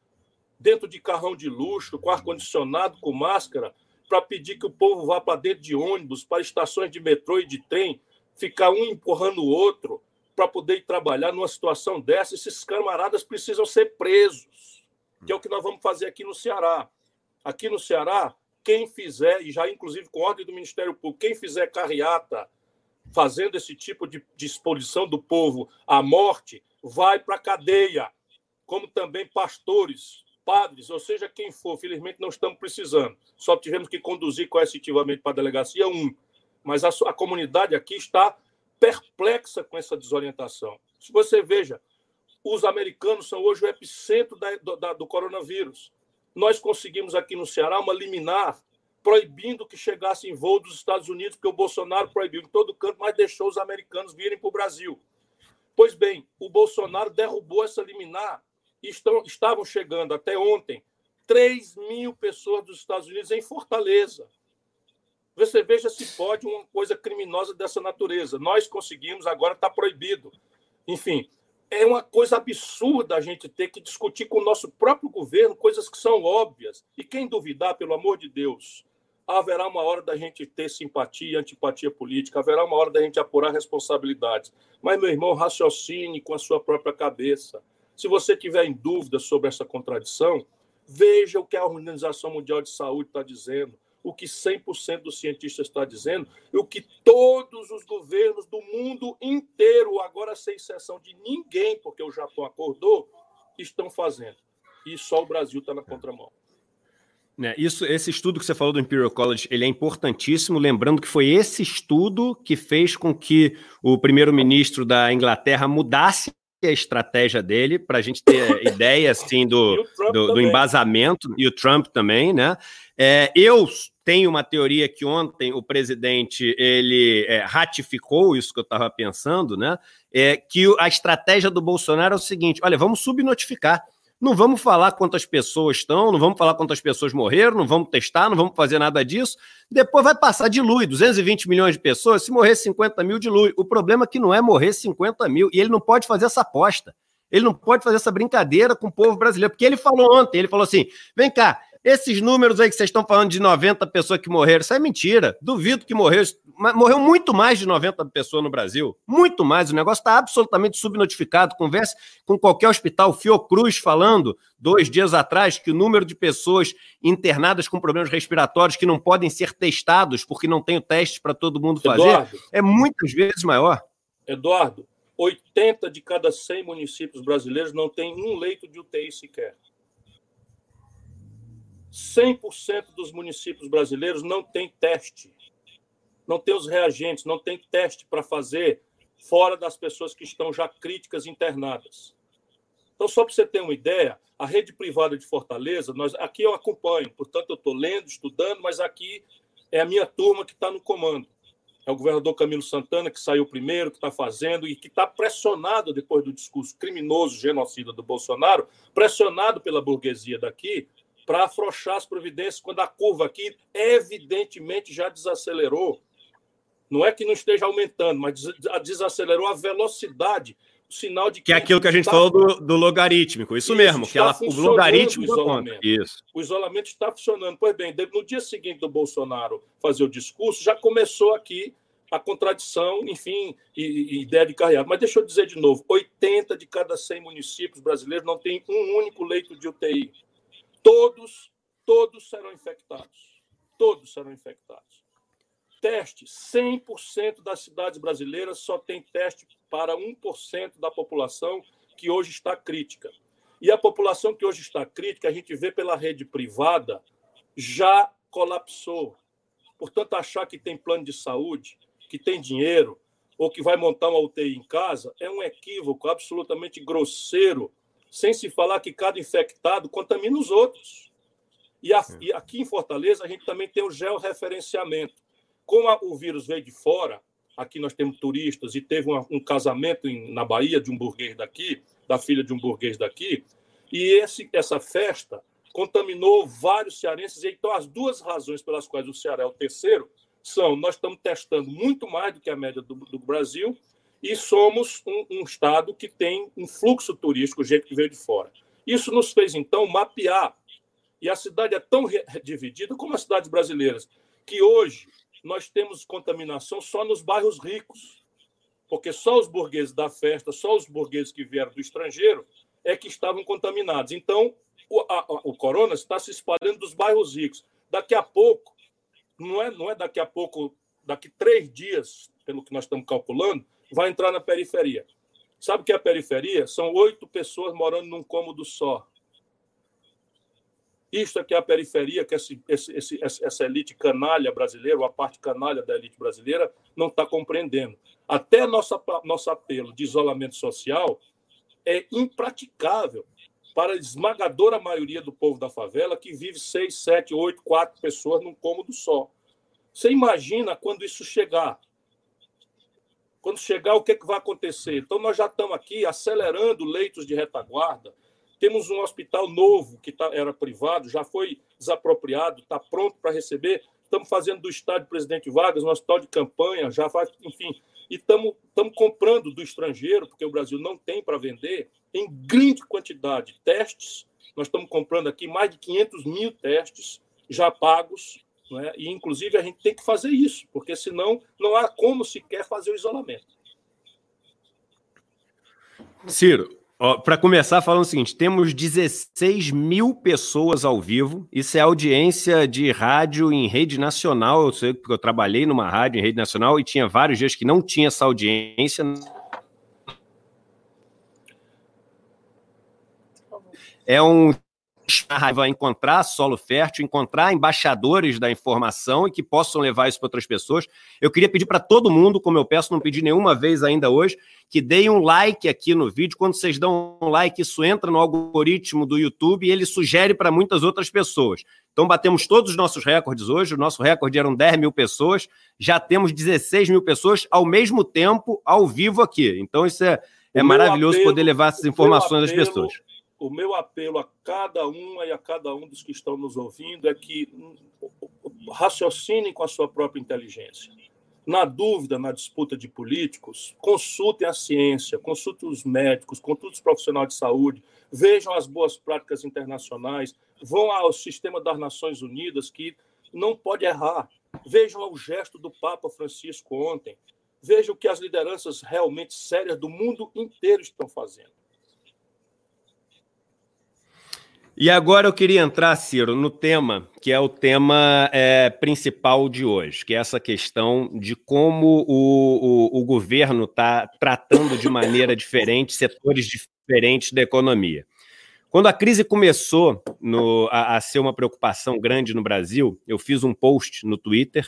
dentro de carrão de luxo, com ar-condicionado, com máscara, para pedir que o povo vá para dentro de ônibus, para estações de metrô e de trem, ficar um empurrando o outro para poder ir trabalhar numa situação dessa. Esses camaradas precisam ser presos, que é o que nós vamos fazer aqui no Ceará. Aqui no Ceará, quem fizer, e já inclusive com ordem do Ministério Público, quem fizer carreata fazendo esse tipo de, de exposição do povo à morte, vai para a cadeia. Como também pastores, padres, ou seja, quem for, felizmente não estamos precisando. Só tivemos que conduzir coercitivamente para a delegacia um. Mas a, a comunidade aqui está perplexa com essa desorientação. Se você veja, os americanos são hoje o epicentro da, do, da, do coronavírus. Nós conseguimos aqui no Ceará uma liminar proibindo que chegasse em voo dos Estados Unidos, porque o Bolsonaro proibiu em todo canto, mas deixou os americanos virem para o Brasil. Pois bem, o Bolsonaro derrubou essa liminar estão, estavam chegando até ontem 3 mil pessoas dos Estados Unidos em Fortaleza. Você veja se pode uma coisa criminosa dessa natureza. Nós conseguimos, agora está proibido. Enfim, é uma coisa absurda a gente ter que discutir com o nosso próprio governo coisas que são óbvias. E quem duvidar, pelo amor de Deus, haverá uma hora da gente ter simpatia, antipatia política, haverá uma hora da gente apurar responsabilidades. Mas, meu irmão, raciocine com a sua própria cabeça. Se você tiver em dúvida sobre essa contradição, veja o que a Organização Mundial de Saúde está dizendo, o que 100% dos cientistas está dizendo e o que todos os governos do mundo inteiro, agora sem exceção de ninguém, porque o Japão acordou, estão fazendo. E só o Brasil está na contramão. É, isso, esse estudo que você falou do Imperial College, ele é importantíssimo, lembrando que foi esse estudo que fez com que o primeiro-ministro da Inglaterra mudasse a estratégia dele para a gente ter ideia assim do, do, do, embasamento e o Trump também, né? É, eu tenho uma teoria que ontem o presidente ele é, ratificou isso que eu estava pensando, né? É que a estratégia do Bolsonaro é o seguinte: olha, vamos subnotificar. Não vamos falar quantas pessoas estão, não vamos falar quantas pessoas morreram, não vamos testar, não vamos fazer nada disso. Depois vai passar, dilui 220 milhões de pessoas. Se morrer 50 mil, dilui. O problema é que não é morrer 50 mil. E ele não pode fazer essa aposta. Ele não pode fazer essa brincadeira com o povo brasileiro. Porque ele falou ontem, ele falou assim: vem cá, Esses números aí que vocês estão falando de 90 pessoas que morreram, isso é mentira. Duvido que morreu. Morreu muito mais de 90 pessoas no Brasil. Muito mais. O negócio está absolutamente subnotificado. Converse com qualquer hospital. Fiocruz falando, dois dias atrás, que o número de pessoas internadas com problemas respiratórios que não podem ser testados porque não tem o teste para todo mundo fazer Eduardo, é muitas vezes maior. Eduardo, 80 de cada 100 municípios brasileiros não tem um leito de UTI sequer. 100% dos municípios brasileiros não tem teste, não tem os reagentes, não tem teste para fazer fora das pessoas que estão já críticas internadas. Então, só para você ter uma ideia, a rede privada de Fortaleza, nós aqui eu acompanho, portanto, eu estou lendo, estudando, mas aqui é a minha turma que está no comando. É o governador Camilo Santana, que saiu primeiro, que está fazendo e que está pressionado depois do discurso criminoso, genocida do Bolsonaro, pressionado pela burguesia daqui, para afrouxar as providências quando a curva aqui evidentemente já desacelerou. Não é que não esteja aumentando, mas desacelerou a velocidade. O sinal de que, que é aquilo que a gente tá... falou do, do, logarítmico, isso, isso mesmo, que ela, o logaritmo o isolamento. Isso. O isolamento está funcionando. Pois bem, no dia seguinte do Bolsonaro fazer o discurso, já começou aqui a contradição, enfim, e, e ideia de carreado. Mas deixa eu dizer de novo: 80 de cada 100 municípios brasileiros não tem um único leito de UTI todos, todos serão infectados. Todos serão infectados. Teste: 100% das cidades brasileiras só tem teste para 1% da população que hoje está crítica. E a população que hoje está crítica, a gente vê pela rede privada, já colapsou. Portanto, achar que tem plano de saúde, que tem dinheiro, ou que vai montar uma UTI em casa, é um equívoco absolutamente grosseiro sem se falar que cada infectado contamina os outros. E, a, e aqui em Fortaleza, a gente também tem o georreferenciamento. Como a, o vírus veio de fora, aqui nós temos turistas e teve uma, um casamento em, na Bahia de um burguês daqui, da filha de um burguês daqui, e esse, essa festa contaminou vários cearenses. Então, as duas razões pelas quais o Ceará é o terceiro são: nós estamos testando muito mais do que a média do, do Brasil e somos um, um, estado que tem um fluxo turístico, gente que veio de fora. Isso nos fez, então, mapear. E a cidade é tão dividida como as cidades brasileiras, que hoje nós temos contaminação só nos bairros ricos, porque só os burgueses da festa, só os burgueses que vieram do estrangeiro é que estavam contaminados. Então, o, a, o corona está se espalhando dos bairros ricos. Daqui a pouco, não é, não é daqui a pouco, daqui três dias, pelo que nós estamos calculando, vai entrar na periferia. Sabe o que é a periferia? São oito pessoas morando num cômodo só. Isto é que é a periferia, que esse, esse, essa elite canalha brasileira, ou a parte canalha da elite brasileira, não está compreendendo. Até nossa, nosso apelo de isolamento social é impraticável para a esmagadora maioria do povo da favela, que vive seis, sete, oito, quatro pessoas num cômodo só. Você imagina quando isso chegar quando chegar, o que, é que vai acontecer? Então, nós já estamos aqui acelerando leitos de retaguarda. Temos um hospital novo, que tá, era privado, já foi desapropriado, está pronto para receber. Estamos fazendo do estádio Presidente Vargas um hospital de campanha, já enfim. E estamos comprando do estrangeiro, porque o Brasil não tem para vender, em grande quantidade testes. Nós estamos comprando aqui mais de 500 mil testes já pagos né? E, inclusive, a gente tem que fazer isso, porque senão não há como sequer fazer o isolamento. Ciro, para começar, falando o seguinte: temos 16 mil pessoas ao vivo. Isso é audiência de rádio em rede nacional. Eu sei porque eu trabalhei numa rádio em rede nacional e tinha vários dias que não tinha essa audiência. É um vai encontrar solo fértil, encontrar embaixadores da informação e que possam levar isso para outras pessoas. Eu queria pedir para todo mundo, como eu peço, não pedi nenhuma vez ainda hoje, que deem um like aqui no vídeo. Quando vocês dão um like, isso entra no algoritmo do YouTube e ele sugere para muitas outras pessoas. Então, batemos todos os nossos recordes hoje. O nosso recorde eram 10 mil pessoas, já temos 16 mil pessoas ao mesmo tempo, ao vivo aqui. Então, isso é, é maravilhoso apelo, poder levar essas informações às pessoas o meu apelo a cada uma e a cada um dos que estão nos ouvindo é que raciocinem com a sua própria inteligência. Na dúvida, na disputa de políticos, consultem a ciência, consultem os médicos, consultem os profissionais de saúde, vejam as boas práticas internacionais, vão ao sistema das Nações Unidas, que não pode errar. Vejam o gesto do Papa Francisco ontem. Vejam o que as lideranças realmente sérias do mundo inteiro estão fazendo. E agora eu queria entrar, Ciro, no tema que é o tema é, principal de hoje, que é essa questão de como o, o, o governo está tratando de maneira diferente setores diferentes da economia. Quando a crise começou no, a, a, ser uma preocupação grande no Brasil, eu fiz um post no Twitter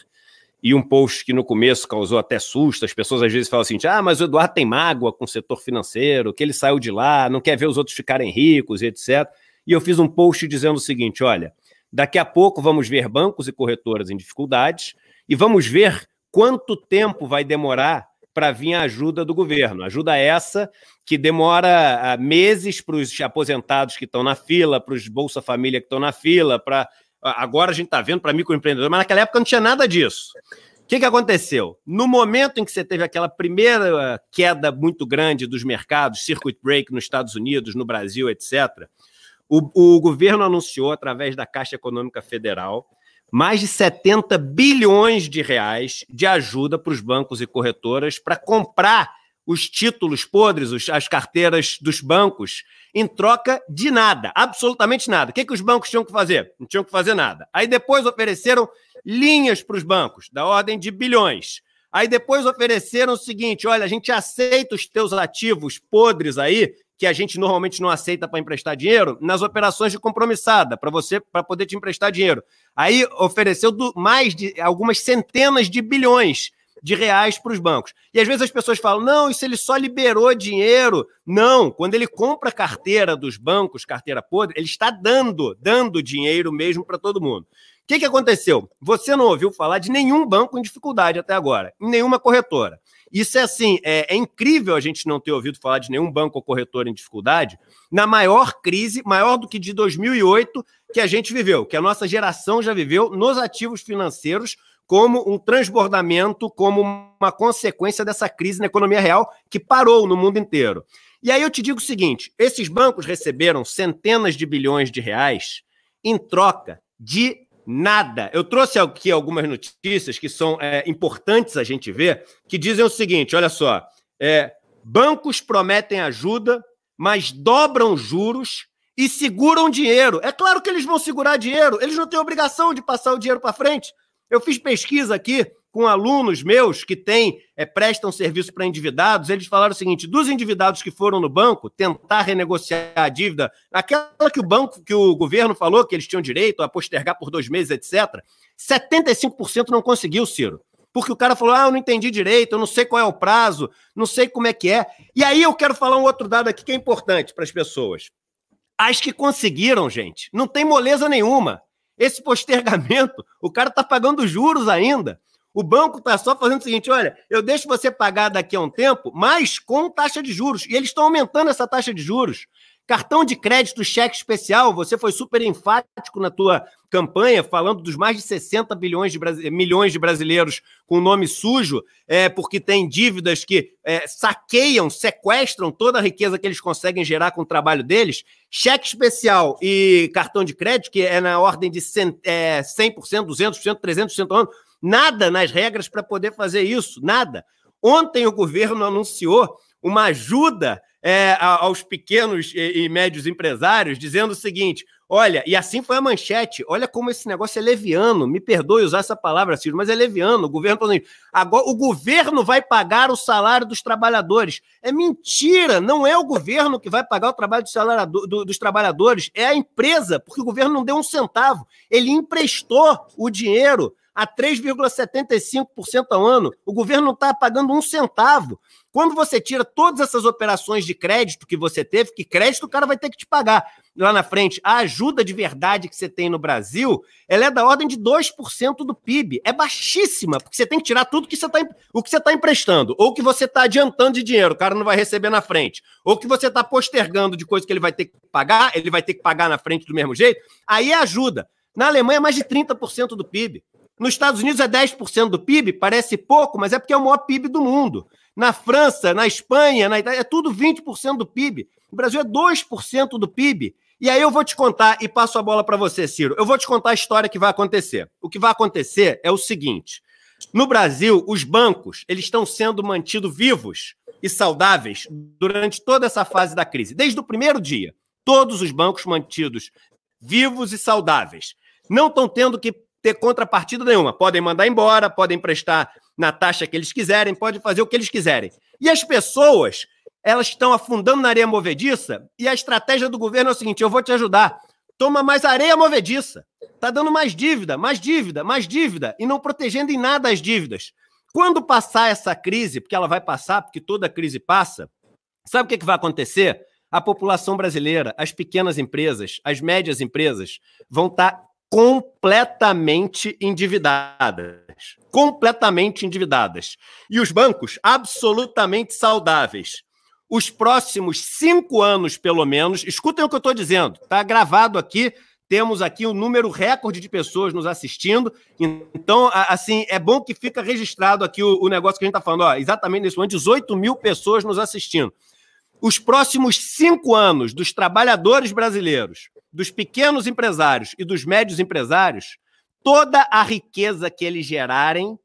e um post que no começo causou até susto. As pessoas às vezes falam assim: ah, mas o Eduardo tem mágoa com o setor financeiro, que ele saiu de lá, não quer ver os outros ficarem ricos, etc e eu fiz um post dizendo o seguinte: olha, daqui a pouco vamos ver bancos e corretoras em dificuldades e vamos ver quanto tempo vai demorar para vir a ajuda do governo. Ajuda essa que demora ah, meses para os aposentados que estão na fila, para os Bolsa Família que estão na fila, para. Agora a gente está vendo para microempreendedor, mas naquela época não tinha nada disso. O que, que aconteceu? No momento em que você teve aquela primeira queda muito grande dos mercados, circuit break nos Estados Unidos, no Brasil, etc., o, o governo anunciou, através da Caixa Econômica Federal, mais de 70 bilhões de reais de ajuda para os bancos e corretoras para comprar os títulos podres, as carteiras dos bancos, em troca de nada, absolutamente nada. O que, que os bancos tinham que fazer? Não tinham que fazer nada. Aí depois ofereceram linhas para os bancos, da ordem de bilhões. Aí depois ofereceram o seguinte: olha, a gente aceita os teus ativos podres aí, que a gente normalmente não aceita para emprestar dinheiro, nas operações de compromissada, para você para poder te emprestar dinheiro. Aí ofereceu do, mais de algumas centenas de bilhões de reais para os bancos. E às vezes as pessoas falam: não, isso ele só liberou dinheiro. Não, quando ele compra carteira dos bancos, carteira podre, ele está dando, dando dinheiro mesmo para todo mundo. O que, que aconteceu? Você não ouviu falar de nenhum banco em dificuldade até agora, nenhuma corretora. Isso é assim, é, é, incrível a gente não ter ouvido falar de nenhum banco ou corretor em dificuldade na maior crise, maior do que de 2008 que a gente viveu, que a nossa geração já viveu nos ativos financeiros como um transbordamento, como uma consequência dessa crise na economia real que parou no mundo inteiro. E aí eu te digo o seguinte: esses bancos receberam centenas de bilhões de reais em troca de nada. Eu trouxe aqui algumas notícias que são é, importantes a gente ver, que dizem o seguinte: olha só, é, bancos prometem ajuda, mas dobram juros e seguram dinheiro. É claro que eles vão segurar dinheiro, eles não têm obrigação de passar o dinheiro para frente. Eu fiz pesquisa aqui com alunos meus que têm, é, prestam serviço para endividados, eles falaram o seguinte: dos endividados que foram no banco tentar renegociar a dívida, aquela que o banco, que o governo falou que eles tinham direito a postergar por dois meses, etc., 75% não conseguiu, Ciro. Porque o cara falou: ah, eu não entendi direito, eu não sei qual é o prazo, não sei como é que é. E aí eu quero falar um outro dado aqui que é importante para as pessoas. As que conseguiram, gente, não tem moleza nenhuma. Esse postergamento, o cara está pagando juros ainda. O banco está só fazendo o seguinte: olha, eu deixo você pagar daqui a um tempo, mas com taxa de juros. E eles estão aumentando essa taxa de juros. Cartão de crédito, cheque especial, você foi super enfático na tua campanha, falando dos mais de 60 bilhões de milhões de brasileiros com nome sujo, é, porque tem dívidas que é, saqueiam, sequestram toda a riqueza que eles conseguem gerar com o trabalho deles. Cheque especial e cartão de crédito, que é na ordem de 100%, é, 100% 200%, 300% ao ano Nada nas regras para poder fazer isso, nada. Ontem o governo anunciou uma ajuda é, aos pequenos e, médios empresários, dizendo o seguinte: olha, e assim foi a manchete, olha como esse negócio é leviano, me perdoe usar essa palavra, Ciro, mas é leviano. O governo falando, agora o governo vai pagar o salário dos trabalhadores. É mentira, não é o governo que vai pagar o trabalho do salário do, dos trabalhadores, é a empresa, porque o governo não deu um centavo, ele emprestou o dinheiro a 3,75% ao ano. O governo não está pagando um centavo. Quando você tira todas essas operações de crédito que você teve, que crédito o cara vai ter que te pagar lá na frente, a ajuda de verdade que você tem no Brasil, ela é da ordem de 2% do PIB. É baixíssima, porque você tem que tirar tudo que você tá, o que você está emprestando, ou que você está adiantando de dinheiro, o cara não vai receber na frente, ou que você está postergando de coisa que ele vai ter que pagar, ele vai ter que pagar na frente do mesmo jeito, aí é ajuda. Na Alemanha, é mais de 30% do PIB. Nos Estados Unidos é 10% do PIB, parece pouco, mas é porque é o maior PIB do mundo. Na França, na Espanha, na Itália, é tudo 20% do PIB. O Brasil é 2% do PIB. E aí eu vou te contar, e passo a bola para você, Ciro. Eu vou te contar a história que vai acontecer. O que vai acontecer é o seguinte: no Brasil, os bancos eles estão sendo mantidos vivos e saudáveis durante toda essa fase da crise. Desde o primeiro dia, todos os bancos mantidos vivos e saudáveis. Não estão tendo que ter contrapartida nenhuma. Podem mandar embora, podem prestar na taxa que eles quiserem, podem fazer o que eles quiserem. E as pessoas, elas estão afundando na areia movediça e a estratégia do governo é o seguinte: eu vou te ajudar. Toma mais areia movediça. Tá dando mais dívida, mais dívida, mais dívida e não protegendo em nada as dívidas. Quando passar essa crise, porque ela vai passar, porque toda crise passa, sabe o que, que vai acontecer? A população brasileira, as pequenas empresas, as médias empresas vão estar tá completamente endividadas. Completamente endividadas. E os bancos absolutamente saudáveis. Os próximos cinco anos, pelo menos, escutem o que eu estou dizendo, está gravado aqui. Temos aqui um número recorde de pessoas nos assistindo. Então, assim, é bom que fica registrado aqui o, o negócio que a gente está falando. Ó, exatamente nesse momento, 18 mil pessoas nos assistindo os próximos cinco anos dos trabalhadores brasileiros, dos pequenos empresários e dos médios empresários, toda a riqueza que eles gerarem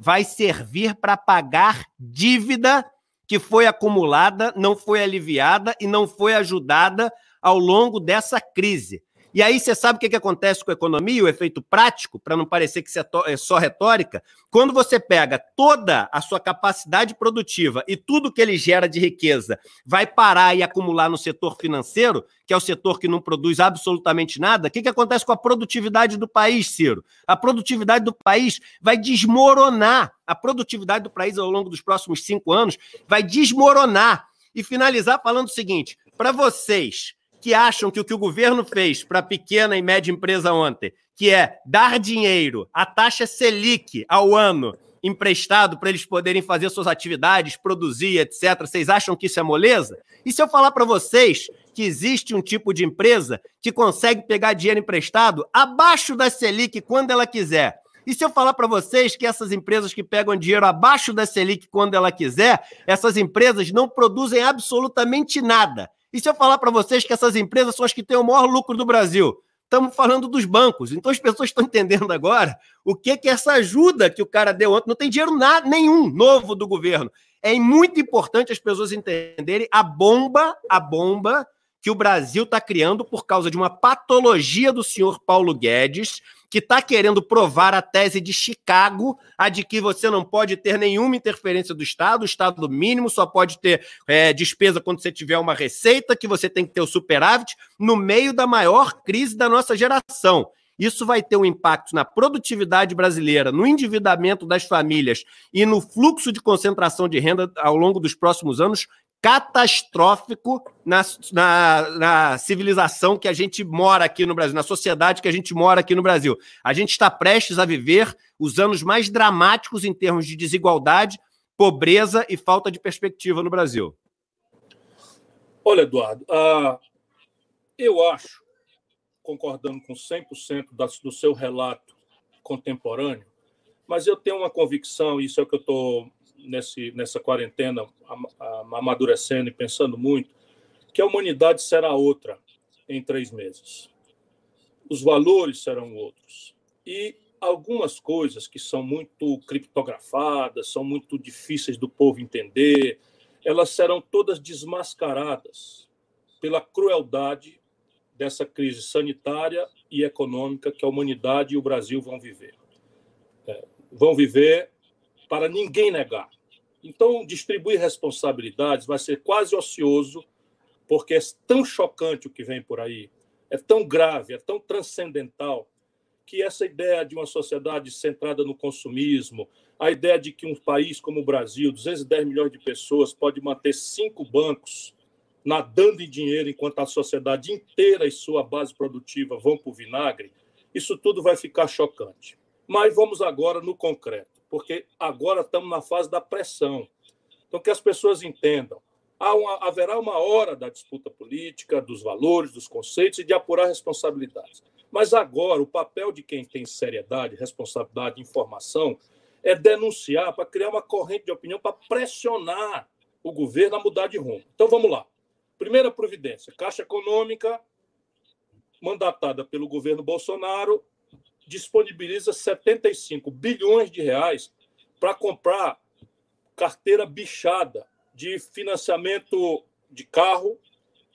vai servir para pagar dívida que foi acumulada, não foi aliviada e não foi ajudada ao longo dessa crise. E aí você sabe o que, que acontece com a economia, o efeito prático, para não parecer que é, é só retórica? Quando você pega toda a sua capacidade produtiva e tudo que ele gera de riqueza vai parar e acumular no setor financeiro, que é o setor que não produz absolutamente nada, o que, que acontece com a produtividade do país, Ciro? A produtividade do país vai desmoronar. A produtividade do país ao longo dos próximos cinco anos vai desmoronar. E finalizar falando o seguinte: para vocês que acham que o que o governo fez para a pequena e média empresa ontem, que é dar dinheiro, a taxa Selic ao ano emprestado para eles poderem fazer suas atividades, produzir, etc. Vocês acham que isso é moleza? E se eu falar para vocês que existe um tipo de empresa que consegue pegar dinheiro emprestado abaixo da Selic quando ela quiser? E se eu falar para vocês que essas empresas que pegam dinheiro abaixo da Selic quando ela quiser, essas empresas não produzem absolutamente nada. E se eu falar para vocês que essas empresas são as que têm o maior lucro do Brasil? Estamos falando dos bancos. Então as pessoas estão entendendo agora o que que essa ajuda que o cara deu ontem. Não tem dinheiro nada, nenhum novo do governo. É muito importante as pessoas entenderem a bomba, a bomba que o Brasil está criando por causa de uma patologia do senhor Paulo Guedes, que está querendo provar a tese de Chicago, a de que você não pode ter nenhuma interferência do Estado, o Estado mínimo só pode ter é, despesa quando você tiver uma receita, que você tem que ter o superávit, no meio da maior crise da nossa geração. Isso vai ter um impacto na produtividade brasileira, no endividamento das famílias e no fluxo de concentração de renda ao longo dos próximos anos catastrófico na, na, na, civilização que a gente mora aqui no Brasil, na sociedade que a gente mora aqui no Brasil. A gente está prestes a viver os anos mais dramáticos em termos de desigualdade, pobreza e falta de perspectiva no Brasil. Olha, Eduardo, uh, eu acho, concordando com 100% do seu relato contemporâneo, mas eu tenho uma convicção, isso é o que eu estou nesse, nessa quarentena, amadurecendo e pensando muito, que a humanidade será outra em três meses. Os valores serão outros. E algumas coisas que são muito criptografadas, são muito difíceis do povo entender, elas serão todas desmascaradas pela crueldade dessa crise sanitária e econômica que a humanidade e o Brasil vão viver. É, vão viver para ninguém negar. Então, distribuir responsabilidades vai ser quase ocioso, porque é tão chocante o que vem por aí, é tão grave, é tão transcendental, que essa ideia de uma sociedade centrada no consumismo, a ideia de que um país como o Brasil, 210 milhões de pessoas, pode manter cinco bancos nadando em dinheiro enquanto a sociedade inteira e sua base produtiva vão para o vinagre, isso tudo vai ficar chocante. Mas vamos agora no concreto porque agora estamos na fase da pressão. Então, que as pessoas entendam. Uma, haverá uma hora da disputa política, dos valores, dos conceitos e de apurar responsabilidades. Mas agora, o papel de quem tem seriedade, responsabilidade, informação, é denunciar para criar uma corrente de opinião para pressionar o governo a mudar de rumo. Então vamos lá. Primeira providência: Caixa Econômica, mandatada pelo governo Bolsonaro, disponibiliza 75 bilhões de reais para comprar carteira bichada de financiamento de carro,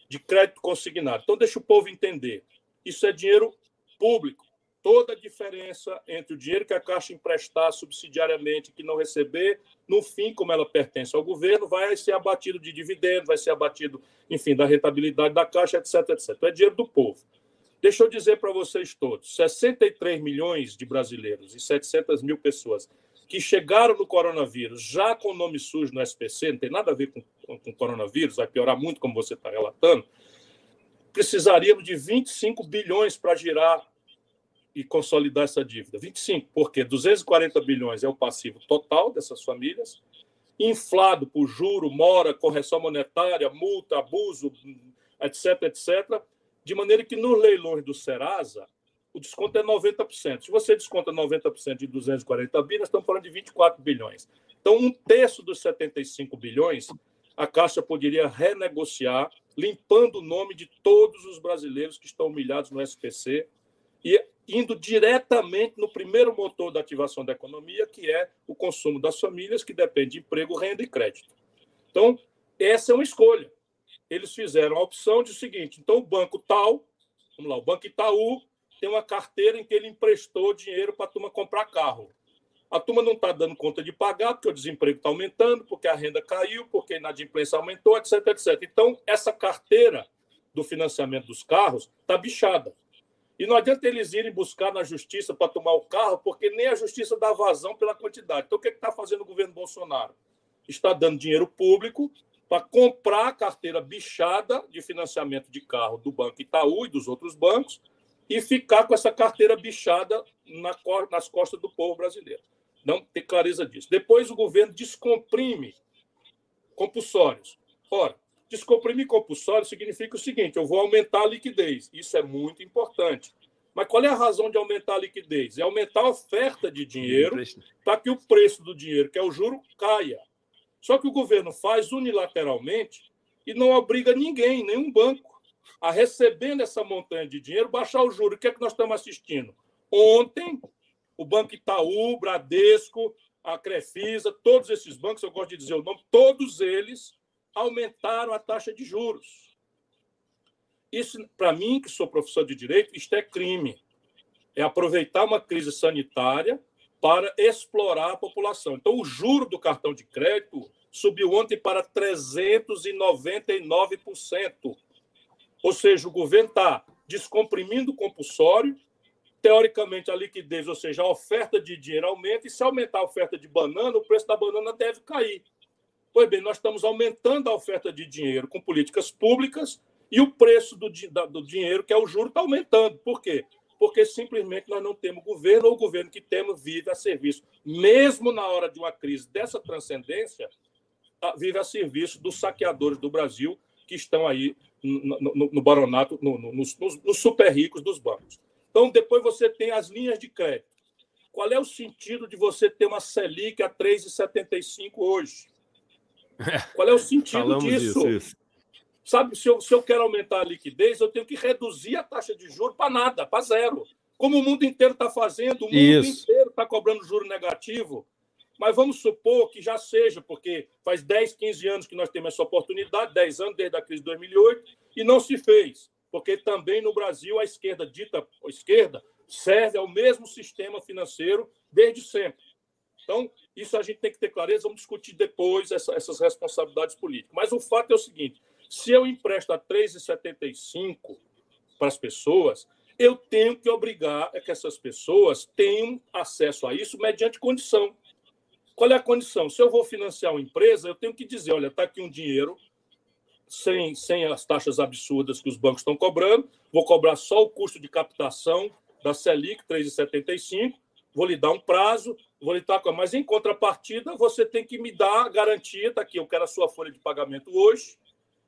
de crédito consignado. Então, deixa o povo entender. Isso é dinheiro público. Toda a diferença entre o dinheiro que a Caixa emprestar subsidiariamente e que não receber, no fim, como ela pertence ao governo, vai ser abatido de dividendos, vai ser abatido, enfim, da rentabilidade da Caixa, etc, etc. Então, é dinheiro do povo. Deixa eu dizer para vocês todos: 63 milhões de brasileiros e 700 mil pessoas que chegaram no coronavírus já com nome sujo no SPC, não tem nada a ver com, com, com coronavírus, vai piorar muito, como você está relatando, precisaríamos de 25 bilhões para girar e consolidar essa dívida. 25, porque 240 bilhões é o passivo total dessas famílias, inflado por juro, mora, correção monetária, multa, abuso, etc., etc., de maneira que nos leilões do Serasa, o desconto é 90%. Se você desconta 90% de 240 bilhões, estamos falando de 24 bilhões. Então, um terço dos 75 bilhões, a Caixa poderia renegociar, limpando o nome de todos os brasileiros que estão humilhados no SPC e indo diretamente no primeiro motor da ativação da economia, que é o consumo das famílias, que depende de emprego, renda e crédito. Então, essa é uma escolha. Eles fizeram a opção de seguinte: então, o banco tal, vamos lá, o Banco Itaú tem uma carteira em que ele emprestou dinheiro para a turma comprar carro. A turma não está dando conta de pagar, porque o desemprego está aumentando, porque a renda caiu, porque a inadimplência aumentou, etc, etc. Então, essa carteira do financiamento dos carros está bichada. E não adianta eles irem buscar na justiça para tomar o carro, porque nem a justiça dá vazão pela quantidade. Então, o que é está fazendo o governo Bolsonaro? Está dando dinheiro público para comprar a carteira bichada de financiamento de carro do Banco Itaú e dos outros bancos, e ficar com essa carteira bichada na, nas costas do povo brasileiro. Não tem clareza disso. Depois o governo descomprime compulsórios. Ora, descomprimir compulsório significa o seguinte: eu vou aumentar a liquidez. Isso é muito importante. Mas qual é a razão de aumentar a liquidez? É aumentar a oferta de dinheiro para que o preço do dinheiro, que é o juro, caia. Só que o governo faz unilateralmente e não obriga ninguém, nenhum banco, a recebendo essa montanha de dinheiro, baixar o juro. O que é que nós estamos assistindo? Ontem, o Banco Itaú, Bradesco, a Crefisa, todos esses bancos, eu gosto de dizer o nome, todos eles aumentaram a taxa de juros. Isso, para mim, que sou professor de direito, isto é crime. É aproveitar uma crise sanitária para explorar a população. Então, o juro do cartão de crédito subiu ontem para 399%. Ou seja, o governo está descomprimindo o compulsório, teoricamente a liquidez, ou seja, a oferta de dinheiro aumenta, e se aumentar a oferta de banana, o preço da banana deve cair. Pois bem, nós estamos aumentando a oferta de dinheiro com políticas públicas e o preço do, do dinheiro, que é o juro, está aumentando. Por quê? Porque simplesmente nós não temos governo, ou o governo que temos vive a serviço, mesmo na hora de uma crise dessa transcendência, vive a serviço dos saqueadores do Brasil que estão aí no, no, no baronato, no, nos, nos super ricos dos bancos. Então, depois você tem as linhas de crédito. Qual é o sentido de você ter uma Selic a 3,75 hoje? Qual é o sentido disso? Isso, isso. Sabe, se eu, se eu quero aumentar a liquidez, eu tenho que reduzir a taxa de juros para nada, para zero. Como o mundo inteiro está fazendo, o mundo isso. inteiro está cobrando juro negativo. Mas vamos supor que já seja, porque faz 10, 15 anos que nós temos essa oportunidade, 10 anos desde a crise de 2008, e não se fez. Porque também no Brasil a esquerda, dita a esquerda, serve ao mesmo sistema financeiro desde sempre. Então, isso a gente tem que ter clareza, vamos discutir depois essa, essas responsabilidades políticas. Mas o fato é o seguinte: se eu empresto a 3,75 para as pessoas, eu tenho que obrigar que essas pessoas tenham acesso a isso mediante condição. Qual é a condição? Se eu vou financiar uma empresa, eu tenho que dizer: olha, está aqui um dinheiro, sem, sem as taxas absurdas que os bancos estão cobrando, vou cobrar só o custo de captação da Selic, 3,75, vou lhe dar um prazo, vou lhe dar. Mas em contrapartida, você tem que me dar a garantia, está aqui, eu quero a sua folha de pagamento hoje,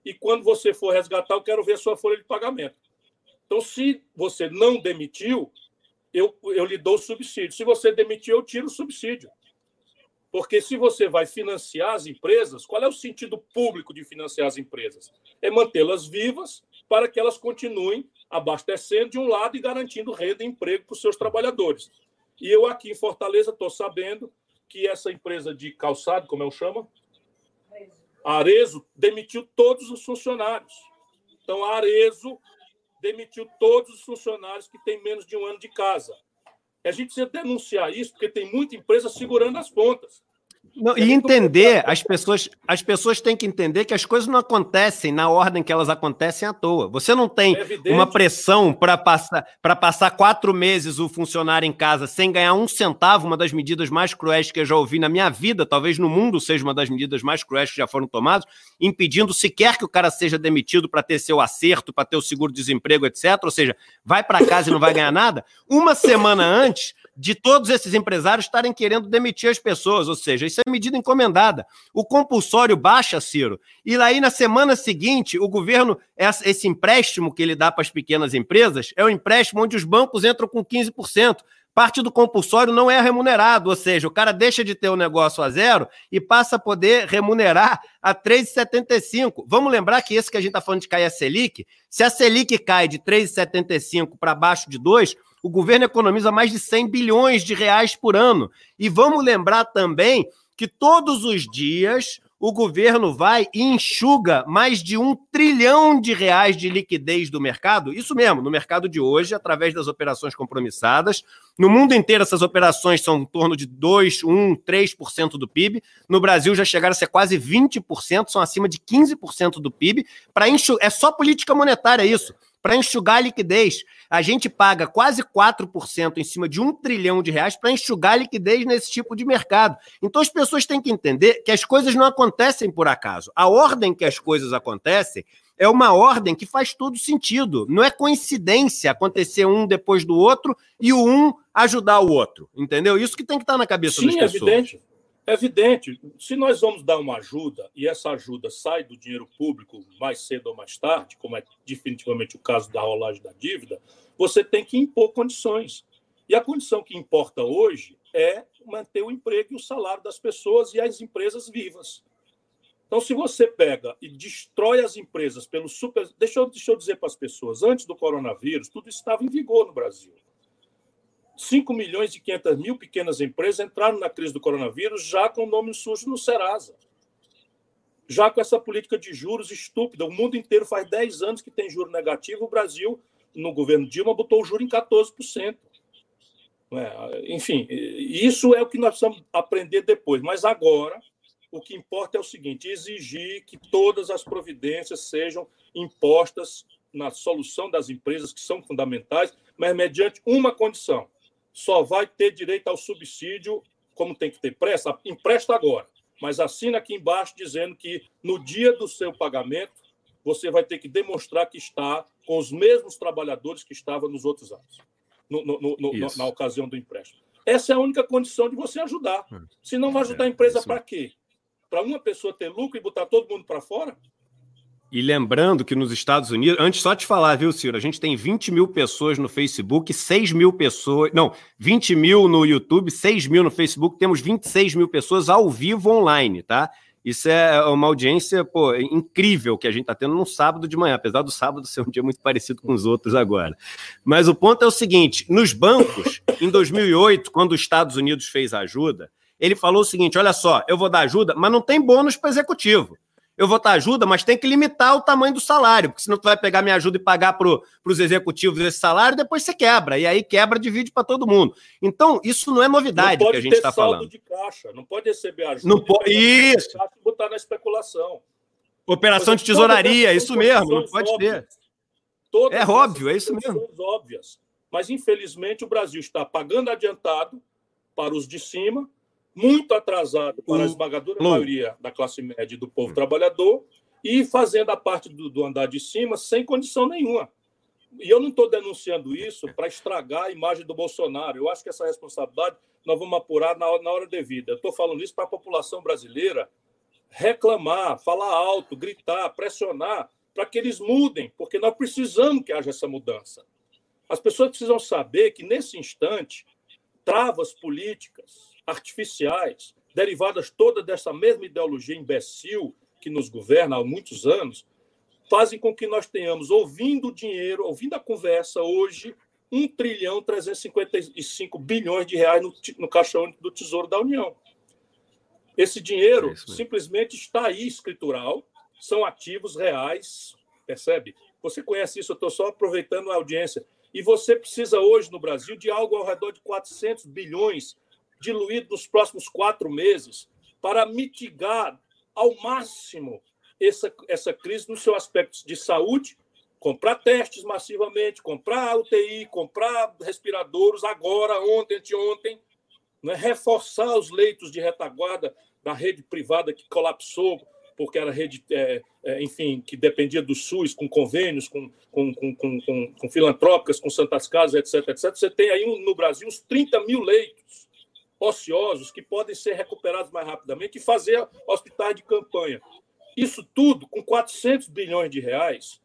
e quando você for resgatar, eu quero ver sua folha de pagamento. Então, se você não demitiu, eu, eu lhe dou o subsídio. Se você demitiu, eu tiro o subsídio. Porque se você vai financiar as empresas, qual é o sentido público de financiar as empresas? É mantê-las vivas para que elas continuem abastecendo de um lado e garantindo renda e emprego para os seus trabalhadores. E eu aqui em Fortaleza estou sabendo que essa empresa de calçado, como eu chamo? Arezo, demitiu todos os funcionários. Então, a Arezo demitiu todos os funcionários que têm menos de um ano de casa. A gente precisa denunciar isso, porque tem muita empresa segurando as pontas. Não, e entender, as pessoas, as pessoas têm que entender que as coisas não acontecem na ordem que elas acontecem à toa. Você não tem é uma pressão para passar, passar quatro meses o funcionário em casa sem ganhar um centavo, uma das medidas mais cruéis que eu já ouvi na minha vida, talvez no mundo seja uma das medidas mais cruéis que já foram tomadas, impedindo sequer que o cara seja demitido para ter seu acerto, para ter o seguro-desemprego, etc. Ou seja, vai para casa e não vai ganhar nada. Uma semana antes, de todos esses empresários estarem querendo demitir as pessoas, ou seja, isso é medida encomendada. O compulsório baixa, Ciro, e aí na semana seguinte, o governo, esse empréstimo que ele dá para as pequenas empresas, é um empréstimo onde os bancos entram com 15%. Parte do compulsório não é remunerado, ou seja, o cara deixa de ter o negócio a zero e passa a poder remunerar a 3,75. Vamos lembrar que esse que a gente está falando de cair a Selic, se a Selic cai de 3,75 para baixo de 2, o governo economiza mais de 100 bilhões de reais por ano. E vamos lembrar também que todos os dias o governo vai e enxuga mais de um trilhão de reais de liquidez do mercado. Isso mesmo, no mercado de hoje, através das operações compromissadas. No mundo inteiro, essas operações são em torno de 2, 1, 3% do PIB. No Brasil, já chegaram a ser quase 20%, são acima de 15% do PIB. Para enxugar, é só política monetária isso para enxugar a liquidez. A gente paga quase 4% em cima de um trilhão de reais para enxugar a liquidez nesse tipo de mercado. Então as pessoas têm que entender que as coisas não acontecem por acaso. A ordem que as coisas acontecem é uma ordem que faz todo sentido. Não é coincidência acontecer um depois do outro e o um ajudar o outro. Entendeu? Isso que tem que estar na cabeça Sim, das pessoas. Evidente. É evidente, se nós vamos dar uma ajuda e essa ajuda sai do dinheiro público mais cedo ou mais tarde, como é definitivamente o caso da rolagem da dívida, você tem que impor condições. E a condição que importa hoje é manter o emprego e o salário das pessoas e as empresas vivas. Então, se você pega e destrói as empresas pelo super. Deixa eu, deixa eu dizer para as pessoas: antes do coronavírus, tudo estava em vigor no Brasil. 5 milhões e 500 mil pequenas empresas entraram na crise do coronavírus já com o nome sujo no Serasa. Já com essa política de juros estúpida. O mundo inteiro faz 10 anos que tem juro negativo. O Brasil, no governo Dilma, botou o juro em 14%. É, enfim, isso é o que nós precisamos aprender depois. Mas agora, o que importa é o seguinte: exigir que todas as providências sejam impostas na solução das empresas, que são fundamentais, mas mediante uma condição: só vai ter direito ao subsídio, como tem que ter pressa, empresta agora. Mas assina aqui embaixo dizendo que no dia do seu pagamento, você vai ter que demonstrar que está com os mesmos trabalhadores que estava nos outros anos, no, no, no, na ocasião do empréstimo. Essa é a única condição de você ajudar. Hum. Se não vai ajudar a empresa para quê? Para uma pessoa ter lucro e botar todo mundo para fora? E lembrando que nos Estados Unidos, antes só te falar, viu, Ciro? A gente tem 20 mil pessoas no Facebook, 6 mil pessoas. Não, 20 mil no YouTube, 6 mil no Facebook, temos 26 mil pessoas ao vivo online, tá? Isso é uma audiência pô, incrível que a gente está tendo num sábado de manhã, apesar do sábado ser um dia muito parecido com os outros agora. Mas o ponto é o seguinte: nos bancos, em 2008, quando os Estados Unidos fez ajuda, ele falou o seguinte: olha só, eu vou dar ajuda, mas não tem bônus para executivo eu vou dar ajuda, mas tem que limitar o tamanho do salário, porque senão tu vai pegar minha ajuda e pagar para os executivos esse salário, depois você quebra, e aí quebra, divide para todo mundo. Então, isso não é novidade não que a gente está falando. de caixa, não pode receber ajuda não pode... Isso. e botar na especulação. Operação de tesouraria, isso mesmo, não pode óbvias. ter. Todas é óbvio, é isso mesmo. óbvias. Mas, infelizmente, o Brasil está pagando adiantado para os de cima muito atrasado para a esmagadora maioria da classe média e do povo trabalhador e fazendo a parte do, do andar de cima sem condição nenhuma. E eu não estou denunciando isso para estragar a imagem do Bolsonaro. Eu acho que essa responsabilidade nós vamos apurar na hora, na hora devida. Eu estou falando isso para a população brasileira reclamar, falar alto, gritar, pressionar para que eles mudem, porque nós precisamos que haja essa mudança. As pessoas precisam saber que, nesse instante, travas políticas artificiais, derivadas toda dessa mesma ideologia imbecil que nos governa há muitos anos, fazem com que nós tenhamos, ouvindo o dinheiro, ouvindo a conversa hoje, 1 trilhão 355 bilhões de reais no, no caixa único do Tesouro da União. Esse dinheiro é simplesmente está aí escritural, são ativos reais, percebe? Você conhece isso, eu estou só aproveitando a audiência. E você precisa hoje no Brasil de algo ao redor de 400 bilhões diluído nos próximos quatro meses para mitigar ao máximo essa, essa crise no seu aspecto de saúde, comprar testes massivamente, comprar UTI, comprar respiradores agora, ontem, anteontem, né? reforçar os leitos de retaguarda da rede privada que colapsou, porque era rede, é, é, enfim, que dependia do SUS, com convênios, com, com, com, com, com filantrópicas, com Santas Casas, etc, etc. Você tem aí no Brasil uns 30 mil leitos ociosos que podem ser recuperados mais rapidamente e fazer hospitais de campanha. Isso tudo, com 400 bilhões de reais,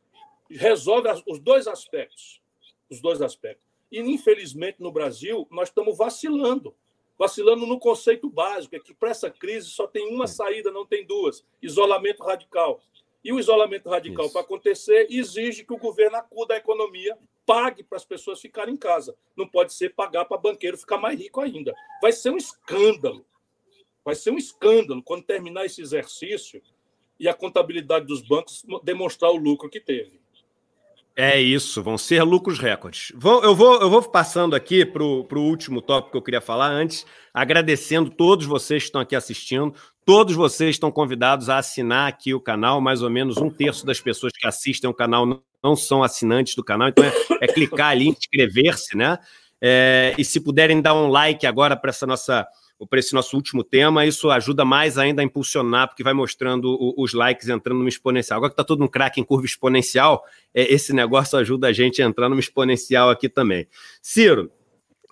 resolve os dois aspectos. Os dois aspectos. E, infelizmente, no Brasil, nós estamos vacilando. Vacilando no conceito básico, é que para essa crise só tem uma saída, não tem duas: isolamento radical. E o isolamento radical, para acontecer, exige que o governo acuda à economia, pague para as pessoas ficarem em casa. Não pode ser pagar para banqueiro ficar mais rico ainda. Vai ser um escândalo. Vai ser um escândalo quando terminar esse exercício e a contabilidade dos bancos demonstrar o lucro que teve. É isso, vão ser lucros recordes. eu, vou, eu vou passando aqui para o último tópico que eu queria falar antes, agradecendo todos vocês que estão aqui assistindo. Todos vocês estão convidados a assinar aqui o canal. Mais ou menos um terço das pessoas que assistem o canal não, não são assinantes do canal, então é, é clicar ali, inscrever-se, né? É, e se puderem dar um like agora para essa nossa para esse nosso último tema, isso ajuda mais ainda a impulsionar, porque vai mostrando os likes entrando numa exponencial. Agora que está todo um craque em curva exponencial, é, esse negócio ajuda a gente a entrar numa exponencial aqui também. Ciro,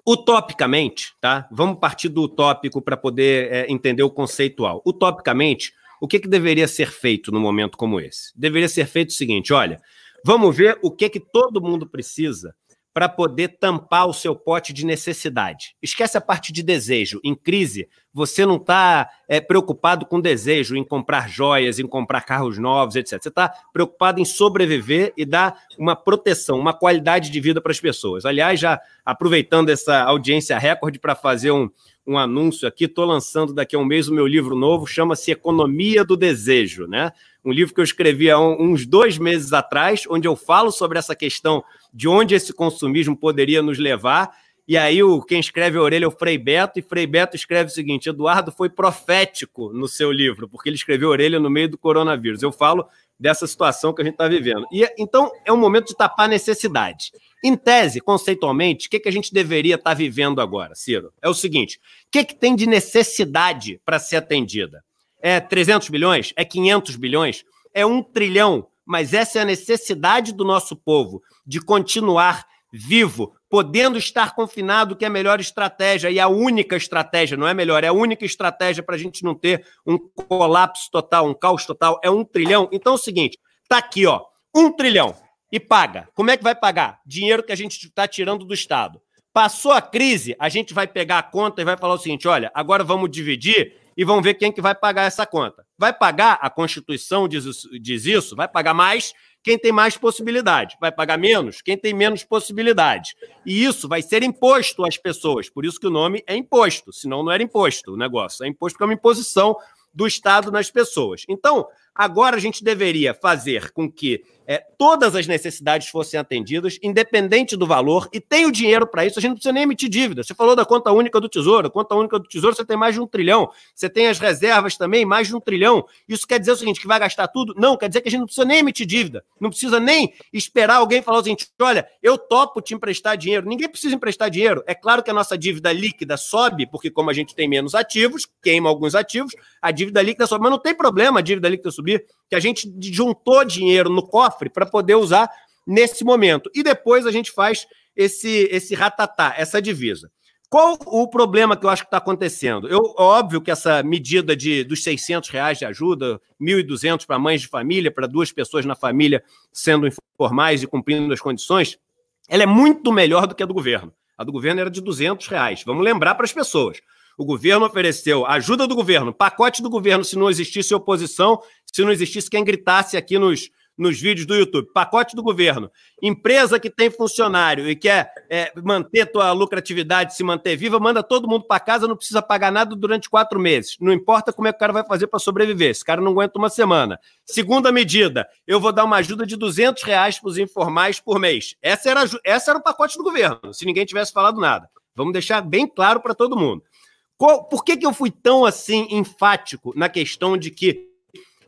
utopicamente, tá? Vamos partir do utópico para poder é, entender o conceitual. Utopicamente, o que, que deveria ser feito num momento como esse? Deveria ser feito o seguinte: olha, vamos ver o que, que todo mundo precisa para poder tampar o seu pote de necessidade. Esquece a parte de desejo. Em crise, você não está é, preocupado com desejo em comprar joias, em comprar carros novos, etc. Você está preocupado em sobreviver e dar uma proteção, uma qualidade de vida para as pessoas. Aliás, já aproveitando essa audiência recorde para fazer um, um anúncio aqui, estou lançando daqui a um mês o meu livro novo, chama-se Economia do Desejo, né? Um livro que eu escrevi há uns dois meses atrás, onde eu falo sobre essa questão de onde esse consumismo poderia nos levar. E aí, o, quem escreve a orelha é o Frei Beto, e Frei Beto escreve o seguinte: Eduardo foi profético no seu livro, porque ele escreveu a orelha no meio do coronavírus. Eu falo dessa situação que a gente está vivendo. E então é um momento de tapar necessidade. Em tese, conceitualmente, o que, que a gente deveria estar tá vivendo agora, Ciro? É o seguinte: o que, que tem de necessidade para ser atendida? É 300 bilhões? É 500 bilhões? É um trilhão? Mas essa é a necessidade do nosso povo de continuar vivo, podendo estar confinado, que é a melhor estratégia e a única estratégia, não é melhor, é a única estratégia para a gente não ter um colapso total, um caos total, é um trilhão. Então é o seguinte, tá aqui, ó, um trilhão e paga. Como é que vai pagar? Dinheiro que a gente está tirando do Estado. Passou a crise, a gente vai pegar a conta e vai falar o seguinte: olha, agora vamos dividir e vamos ver quem que vai pagar essa conta. Vai pagar, a Constituição diz, diz isso, vai pagar mais quem tem mais possibilidade. Vai pagar menos quem tem menos possibilidade. E isso vai ser imposto às pessoas. Por isso que o nome é imposto. Senão não era imposto o negócio. É imposto porque é uma imposição do Estado nas pessoas. Então, agora a gente deveria fazer com que é, todas as necessidades fossem atendidas, independente do valor, e tem o dinheiro para isso, a gente não precisa nem emitir dívida. Você falou da conta única do Tesouro, conta única do Tesouro você tem mais de um trilhão, você tem as reservas também, mais de um trilhão. Isso quer dizer o seguinte, que vai gastar tudo? Não, quer dizer que a gente não precisa nem emitir dívida, não precisa nem esperar alguém falar o seguinte, olha, eu topo te emprestar dinheiro. Ninguém precisa emprestar dinheiro. É claro que a nossa dívida líquida sobe, porque como a gente tem menos ativos, queima alguns ativos, a dívida líquida sobe, mas não tem problema a dívida líquida subir, que a gente juntou dinheiro no cofre cofre para poder usar nesse momento. E depois a gente faz esse, esse ratatá, essa divisa. Qual o problema que eu acho que está acontecendo? Eu, óbvio que essa medida de, dos 600 reais de ajuda, 1.200 para mães de família, para duas pessoas na família sendo informais e cumprindo as condições, ela é muito melhor do que a do governo. A do governo era de 200 reais. Vamos lembrar para as pessoas. O governo ofereceu ajuda do governo, pacote do governo se não existisse oposição, se não existisse quem gritasse aqui nos, nos vídeos do YouTube. Pacote do governo. Empresa que tem funcionário e quer é, manter tua lucratividade, se manter viva, manda todo mundo para casa, não precisa pagar nada durante quatro meses. Não importa como é que o cara vai fazer para sobreviver. Esse cara não aguenta uma semana. Segunda medida, eu vou dar uma ajuda de 200 reais para os informais por mês. Essa era, essa era o pacote do governo, se ninguém tivesse falado nada. Vamos deixar bem claro para todo mundo. Qual, por que, que eu fui tão assim enfático na questão de que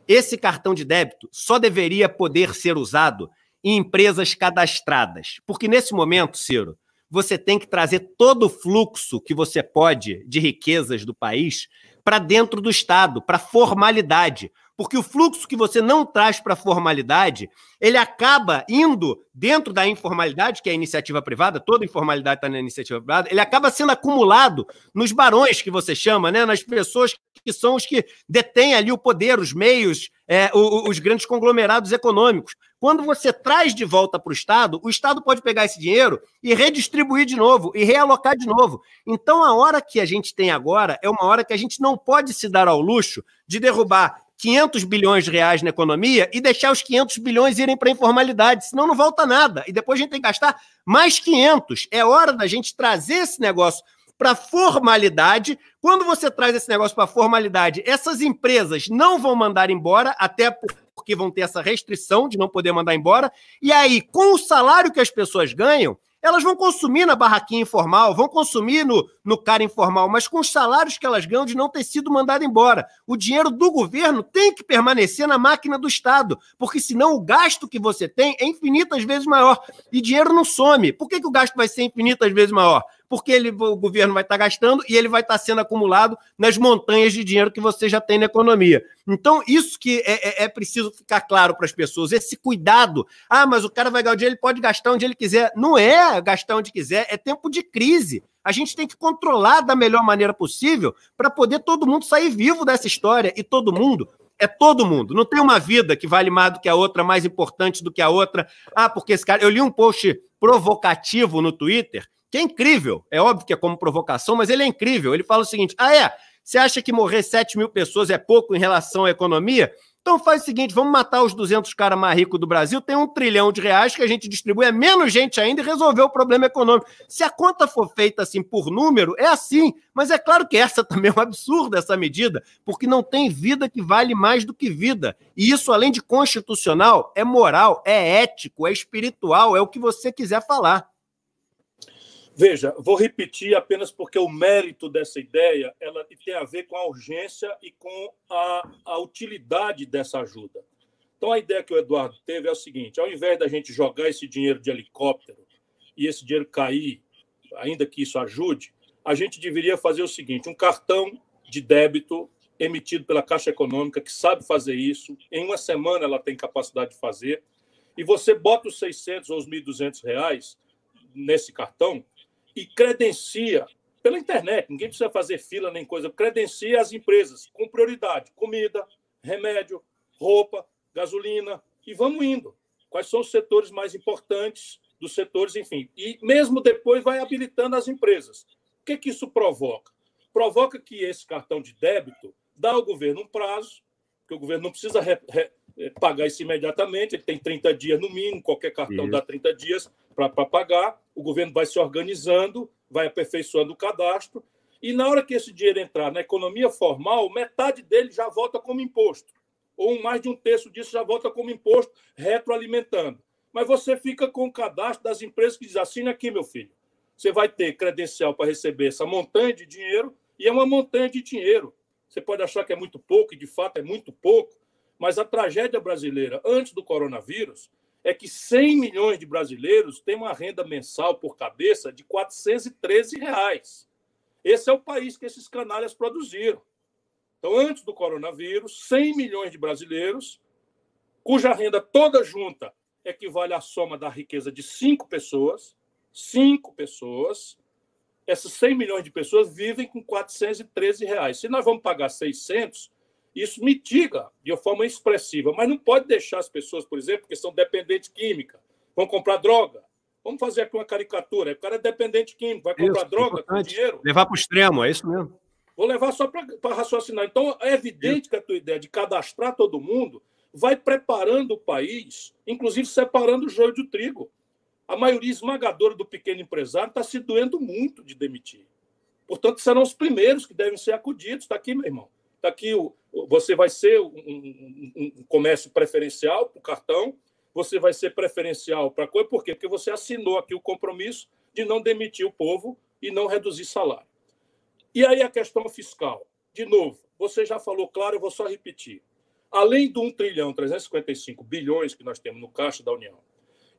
esse cartão de débito só deveria poder ser usado em empresas cadastradas. Porque nesse momento, Ciro, você tem que trazer todo o fluxo que você pode de riquezas do país para dentro do Estado, para formalidade. Porque o fluxo que você não traz para a formalidade, ele acaba indo dentro da informalidade, que é a iniciativa privada, toda informalidade está na iniciativa privada, ele acaba sendo acumulado nos barões que você chama, né? nas pessoas que são os que detêm ali o poder, os meios, é, os, os grandes conglomerados econômicos. Quando você traz de volta para o Estado, o Estado pode pegar esse dinheiro e redistribuir de novo, e realocar de novo. Então, a hora que a gente tem agora é uma hora que a gente não pode se dar ao luxo de derrubar 500 bilhões de reais na economia e deixar os 500 bilhões irem para a informalidade, senão não volta nada. E depois a gente tem que gastar mais 500. É hora da gente trazer esse negócio para formalidade. Quando você traz esse negócio para formalidade, essas empresas não vão mandar embora, até porque vão ter essa restrição de não poder mandar embora. E aí, com o salário que as pessoas ganham, elas vão consumir na barraquinha informal, vão consumir no, no cara informal, mas com os salários que elas ganham de não ter sido mandado embora. O dinheiro do governo tem que permanecer na máquina do Estado, porque senão o gasto que você tem é infinitas vezes maior. E dinheiro não some. Por que, que o gasto vai ser infinitas vezes maior? Porque ele, o governo vai estar gastando e ele vai estar sendo acumulado nas montanhas de dinheiro que você já tem na economia. Então, isso que é, é, é preciso ficar claro para as pessoas, esse cuidado. Ah, mas o cara vai ganhar o dinheiro, ele pode gastar onde ele quiser. Não é gastar onde quiser, é tempo de crise. A gente tem que controlar da melhor maneira possível para poder todo mundo sair vivo dessa história. E todo mundo é todo mundo. Não tem uma vida que vale mais do que a outra, mais importante do que a outra. Ah, porque esse cara. Eu li um post provocativo no Twitter que é incrível. É óbvio que é como provocação, mas ele é incrível. Ele fala o seguinte: ah, é? Você acha que morrer 7 mil pessoas é pouco em relação à economia? Então faz o seguinte: vamos matar os 200 caras mais ricos do Brasil, tem um trilhão de reais que a gente distribui, é menos gente ainda e resolveu o problema econômico. Se a conta for feita assim por número, é assim. Mas é claro que essa também é um absurdo, essa medida, porque não tem vida que vale mais do que vida. E isso, além de constitucional, é moral, é ético, é espiritual, é o que você quiser falar. Veja, vou repetir apenas porque o mérito dessa ideia ela tem a ver com a urgência e com a, a utilidade dessa ajuda. Então, a ideia que o Eduardo teve é o seguinte: ao invés da gente jogar esse dinheiro de helicóptero e esse dinheiro cair, ainda que isso ajude, a gente deveria fazer o seguinte: um cartão de débito emitido pela Caixa Econômica, que sabe fazer isso, em uma semana ela tem capacidade de fazer, e você bota os 600 ou os 1.200 reais nesse cartão, e credencia pela internet, ninguém precisa fazer fila nem coisa, credencia as empresas com prioridade: comida, remédio, roupa, gasolina, e vamos indo. Quais são os setores mais importantes dos setores, enfim. E mesmo depois vai habilitando as empresas. O que, que isso provoca? Provoca que esse cartão de débito dá ao governo um prazo, que o governo não precisa re, re, eh, pagar isso imediatamente, ele tem 30 dias no mínimo, qualquer cartão dá 30 dias para pagar, o governo vai se organizando, vai aperfeiçoando o cadastro, e na hora que esse dinheiro entrar na economia formal, metade dele já volta como imposto, ou mais de um terço disso já volta como imposto, retroalimentando. Mas você fica com o cadastro das empresas que diz: assina aqui, meu filho. Você vai ter credencial para receber essa montanha de dinheiro, e é uma montanha de dinheiro. Você pode achar que é muito pouco, e de fato é muito pouco, mas a tragédia brasileira antes do coronavírus é que 100 milhões de brasileiros têm uma renda mensal por cabeça de 413 reais. Esse é o país que esses canalhas produziram. Então, antes do coronavírus, 100 milhões de brasileiros, cuja renda toda junta equivale à soma da riqueza de cinco pessoas, cinco pessoas, essas 100 milhões de pessoas vivem com 413 reais. Se nós vamos pagar 600, isso mitiga de forma expressiva, mas não pode deixar as pessoas, por exemplo, que são dependentes química, vão comprar droga. Vamos fazer aqui uma caricatura. O cara é dependente químico, vai comprar isso, droga com dinheiro. Levar para o extremo, é isso mesmo. Vou levar só para raciocinar. Então, é evidente que a tua ideia de cadastrar todo mundo vai preparando o país, inclusive separando o joio do trigo. A maioria esmagadora do pequeno empresário está se doendo muito de demitir. Portanto, serão os primeiros que devem ser acudidos. Está aqui, meu irmão. Está aqui, o, você vai ser um, um, um comércio preferencial para o cartão, você vai ser preferencial para coisa. Por quê? Porque você assinou aqui o compromisso de não demitir o povo e não reduzir salário. E aí a questão fiscal. De novo, você já falou claro, eu vou só repetir. Além do 1 trilhão 355 bilhões que nós temos no caixa da União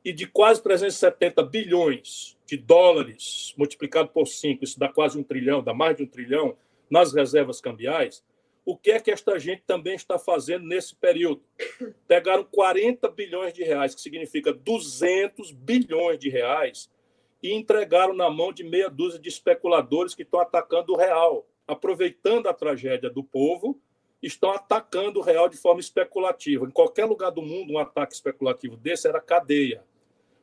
e de quase 370 bilhões de dólares multiplicado por 5, isso dá quase um trilhão, dá mais de um trilhão nas reservas cambiais, o que é que esta gente também está fazendo nesse período? Pegaram 40 bilhões de reais, que significa 200 bilhões de reais, e entregaram na mão de meia dúzia de especuladores que estão atacando o real, aproveitando a tragédia do povo, estão atacando o real de forma especulativa. Em qualquer lugar do mundo, um ataque especulativo desse era cadeia.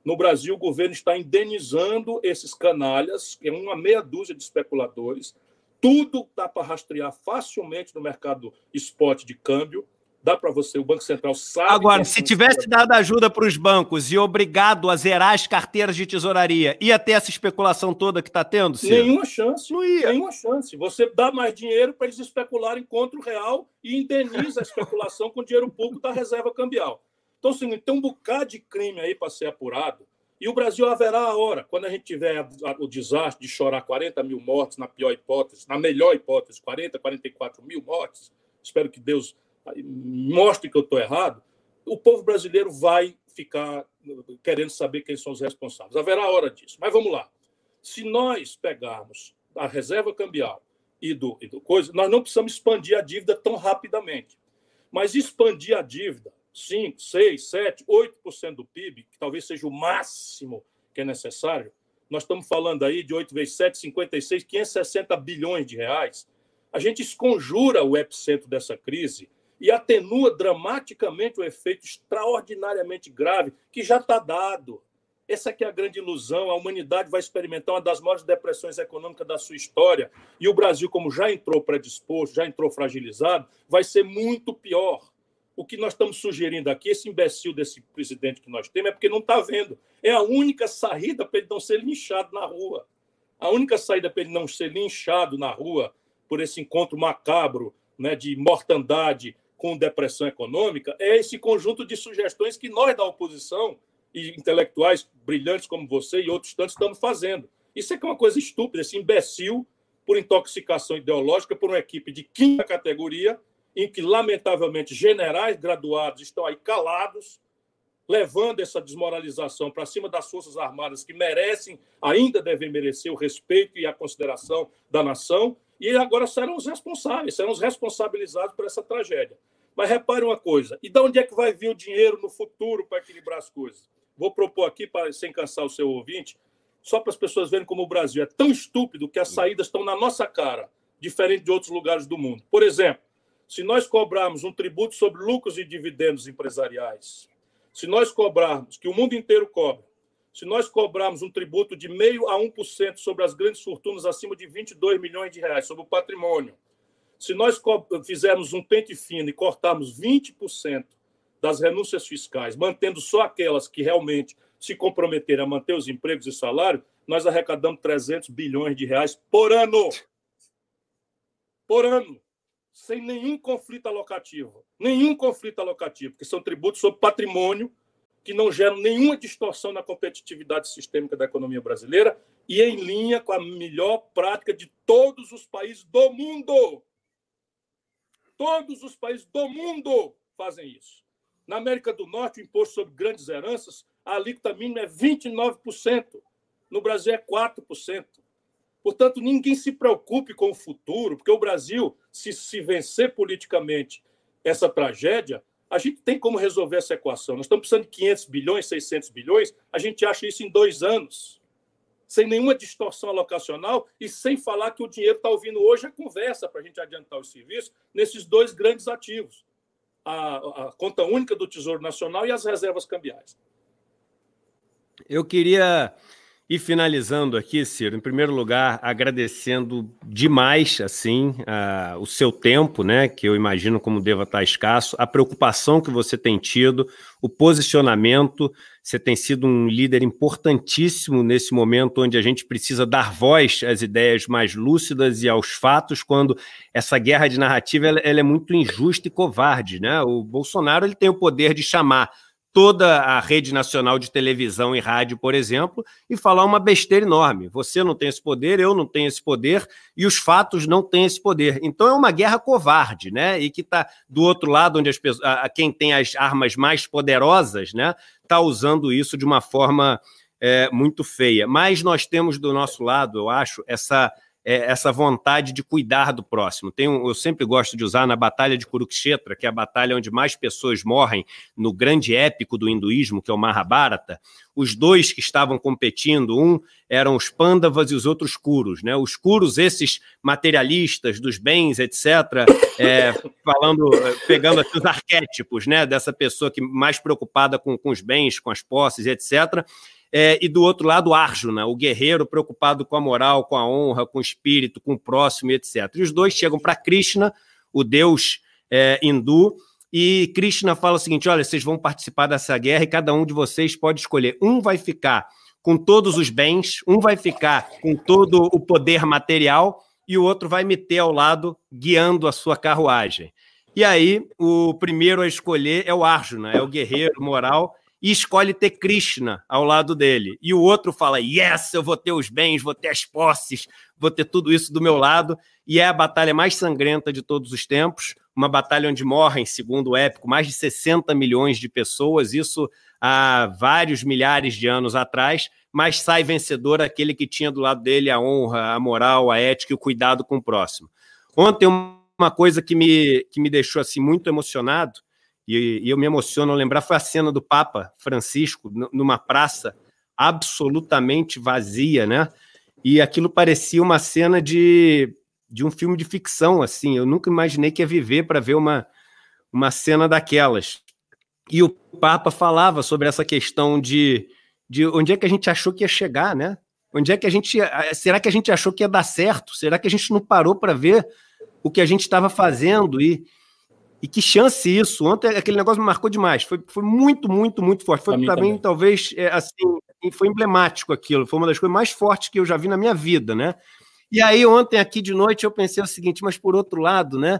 No Brasil, o governo está indenizando esses canalhas, que é uma meia dúzia de especuladores. Tudo dá para rastrear facilmente no mercado spot de câmbio dá para você, o Banco Central sabe. Agora, se tivesse dado ajuda para os bancos e obrigado a zerar as carteiras de tesouraria, ia ter essa especulação toda que está tendo? Ciro? Nenhuma chance. Não ia. Nenhuma chance. Você dá mais dinheiro para eles especularem contra o real e indeniza a especulação com dinheiro público da reserva cambial. Então, assim, tem um bocado de crime aí para ser apurado. E o Brasil haverá a hora, quando a gente tiver o desastre de chorar 40 mil mortes, na pior hipótese, na melhor hipótese, 40, 44 mil mortes. Espero que Deus mostre que eu estou errado, o povo brasileiro vai ficar querendo saber quem são os responsáveis. Haverá hora disso. Mas vamos lá. Se nós pegarmos a reserva cambial e do, e do coisa, nós não precisamos expandir a dívida tão rapidamente. Mas expandir a dívida, 5, 6, 7, 8% do PIB, que talvez seja o máximo que é necessário, nós estamos falando aí de 8 vezes 7, 56, 560 bilhões de reais. A gente esconjura o epicentro dessa crise e atenua dramaticamente o efeito extraordinariamente grave que já está dado. Essa aqui é a grande ilusão. A humanidade vai experimentar uma das maiores depressões econômicas da sua história. E o Brasil, como já entrou predisposto, já entrou fragilizado, vai ser muito pior. O que nós estamos sugerindo aqui, esse imbecil desse presidente que nós temos, é porque não está vendo. É a única saída para ele não ser linchado na rua. A única saída para ele não ser linchado na rua por esse encontro macabro né, de mortandade, com depressão econômica é esse conjunto de sugestões que nós da oposição e intelectuais brilhantes como você e outros tantos estamos fazendo. Isso é que é uma coisa estúpida, esse imbecil por intoxicação ideológica por uma equipe de quinta categoria em que, lamentavelmente, generais graduados estão aí calados, levando essa desmoralização para cima das Forças Armadas que merecem, ainda devem merecer o respeito e a consideração da nação, e agora serão os responsáveis, serão os responsabilizados por essa tragédia. Mas repare uma coisa: e de onde é que vai vir o dinheiro no futuro para equilibrar as coisas? Vou propor aqui, para, sem cansar o seu ouvinte, só para as pessoas verem como o Brasil é tão estúpido que as saídas estão na nossa cara, diferente de outros lugares do mundo. Por exemplo, se nós cobrarmos um tributo sobre lucros e dividendos empresariais, se nós cobrarmos, que o mundo inteiro cobra, se nós cobrarmos um tributo de meio a 1% sobre as grandes fortunas acima de 22 milhões de reais, sobre o patrimônio, se nós fizermos um pente fino e cortarmos 20% das renúncias fiscais, mantendo só aquelas que realmente se comprometerem a manter os empregos e salário, nós arrecadamos 300 bilhões de reais por ano. Por ano. Sem nenhum conflito alocativo. Nenhum conflito alocativo, porque são tributos sobre patrimônio que não geram nenhuma distorção na competitividade sistêmica da economia brasileira e em linha com a melhor prática de todos os países do mundo. Todos os países do mundo fazem isso. Na América do Norte, o imposto sobre grandes heranças, a alíquota mínima é 29%. No Brasil é 4%. Portanto, ninguém se preocupe com o futuro, porque o Brasil, se, se vencer politicamente essa tragédia, a gente tem como resolver essa equação. Nós estamos precisando de 500 bilhões, 600 bilhões, a gente acha isso em dois anos. sem nenhuma distorção alocacional e sem falar que o dinheiro está ouvindo hoje a conversa para a gente adiantar os serviços nesses dois grandes ativos, a, a conta única do Tesouro Nacional e as reservas cambiais. Eu queria e finalizando aqui, Ciro, em primeiro lugar, agradecendo demais assim a, o seu tempo, né, que eu imagino como deva estar escasso, a preocupação que você tem tido, o posicionamento. Você tem sido um líder importantíssimo nesse momento onde a gente precisa dar voz às ideias mais lúcidas e aos fatos, quando essa guerra de narrativa ela, ela é muito injusta e covarde, né? O Bolsonaro ele tem o poder de chamar toda a rede nacional de televisão e rádio, por exemplo, e falar uma besteira enorme. Você não tem esse poder, eu não tenho esse poder, e os fatos não têm esse poder. Então é uma guerra covarde, né? E que está do outro lado, onde as pessoas, a, quem tem as armas mais poderosas, né, está usando isso de uma forma é, muito feia. Mas nós temos do nosso lado, eu acho, essa é, essa vontade de cuidar do próximo. Tem um, eu sempre gosto de usar na Batalha de Kurukshetra, que é a batalha onde mais pessoas morrem no grande épico do hinduísmo, que é o Mahabharata. Os dois que estavam competindo, um eram os Pandavas e os outros Kurus. Né? Os Kurus, esses materialistas dos bens, etc., é, falando, pegando aqui os arquétipos né, dessa pessoa que mais preocupada com, com os bens, com as posses, etc., é, e do outro lado, Arjuna, o guerreiro preocupado com a moral, com a honra, com o espírito, com o próximo, etc. E os dois chegam para Krishna, o deus é, hindu, e Krishna fala o seguinte: olha, vocês vão participar dessa guerra e cada um de vocês pode escolher. Um vai ficar com todos os bens, um vai ficar com todo o poder material e o outro vai meter ao lado, guiando a sua carruagem. E aí, o primeiro a escolher é o Arjuna, é o guerreiro moral, e escolhe ter Krishna ao lado dele. E o outro fala: Yes, eu vou ter os bens, vou ter as posses, vou ter tudo isso do meu lado. E é a batalha mais sangrenta de todos os tempos. Uma batalha onde morrem, segundo o épico, mais de 60 milhões de pessoas, isso há vários milhares de anos atrás, mas sai vencedor aquele que tinha do lado dele a honra, a moral, a ética e o cuidado com o próximo. Ontem, uma coisa que me, que me deixou assim muito emocionado e, e eu me emociono ao lembrar, foi a cena do Papa Francisco numa praça absolutamente vazia, né? E aquilo parecia uma cena de, de um filme de ficção, assim. Eu nunca imaginei que ia viver para ver uma, uma cena daquelas. E o Papa falava sobre essa questão de, de onde é que a gente achou que ia chegar, né? Onde é que a gente. Será que a gente achou que ia dar certo? Será que a gente não parou para ver o que a gente estava fazendo? E, e que chance isso. Ontem aquele negócio me marcou demais. Foi, foi muito, muito, muito forte. Foi também, também, talvez, é, assim, foi emblemático aquilo. Foi uma das coisas mais fortes que eu já vi na minha vida, né? E aí, ontem, aqui de noite, eu pensei o seguinte, mas por outro lado, né?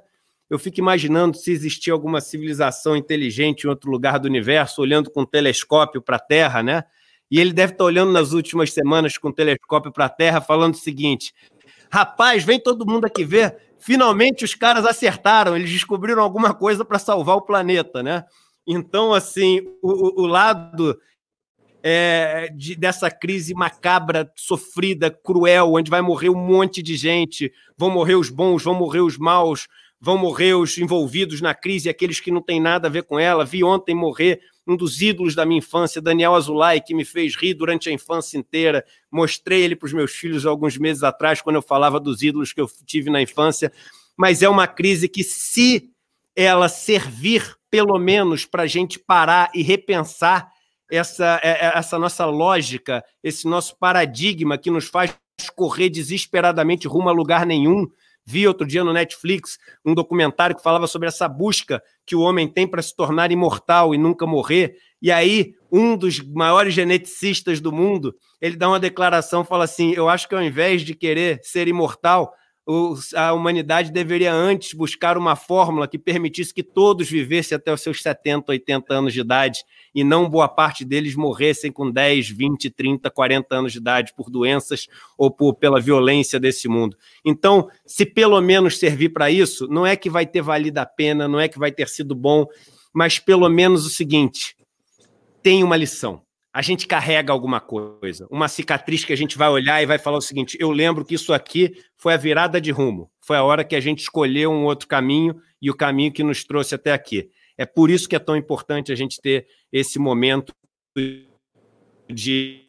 Eu fico imaginando se existia alguma civilização inteligente em outro lugar do universo, olhando com um telescópio para a Terra, né? E ele deve estar olhando nas últimas semanas com um telescópio para a Terra, falando o seguinte: rapaz, vem todo mundo aqui ver finalmente os caras acertaram, eles descobriram alguma coisa para salvar o planeta, né? Então, assim, o, o lado é, de, dessa crise macabra, sofrida, cruel, onde vai morrer um monte de gente, vão morrer os bons, vão morrer os maus, vão morrer os envolvidos na crise, aqueles que não têm nada a ver com ela. Vi ontem morrer um dos ídolos da minha infância, Daniel Azulay, que me fez rir durante a infância inteira. Mostrei ele para os meus filhos alguns meses atrás, quando eu falava dos ídolos que eu tive na infância. Mas é uma crise que, se ela servir, pelo menos, para a gente parar e repensar essa, é, é, essa nossa lógica, esse nosso paradigma que nos faz correr desesperadamente rumo a lugar nenhum, Vi outro dia no Netflix um documentário que falava sobre essa busca que o homem tem para se tornar imortal e nunca morrer. E aí, um dos maiores geneticistas do mundo, ele dá uma declaração, fala assim: "Eu acho que ao invés de querer ser imortal, a humanidade deveria antes buscar uma fórmula que permitisse que todos vivessem até os seus 70, 80 anos de idade e não boa parte deles morressem com 10, 20, 30, 40 anos de idade por doenças ou por, pela violência desse mundo. Então, se pelo menos servir para isso, não é que vai ter valido a pena, não é que vai ter sido bom, mas pelo menos o seguinte: tem uma lição a gente carrega alguma coisa, uma cicatriz que a gente vai olhar e vai falar o seguinte: eu lembro que isso aqui foi a virada de rumo, foi a hora que a gente escolheu um outro caminho e o caminho que nos trouxe até aqui. É por isso que é tão importante a gente ter esse momento de,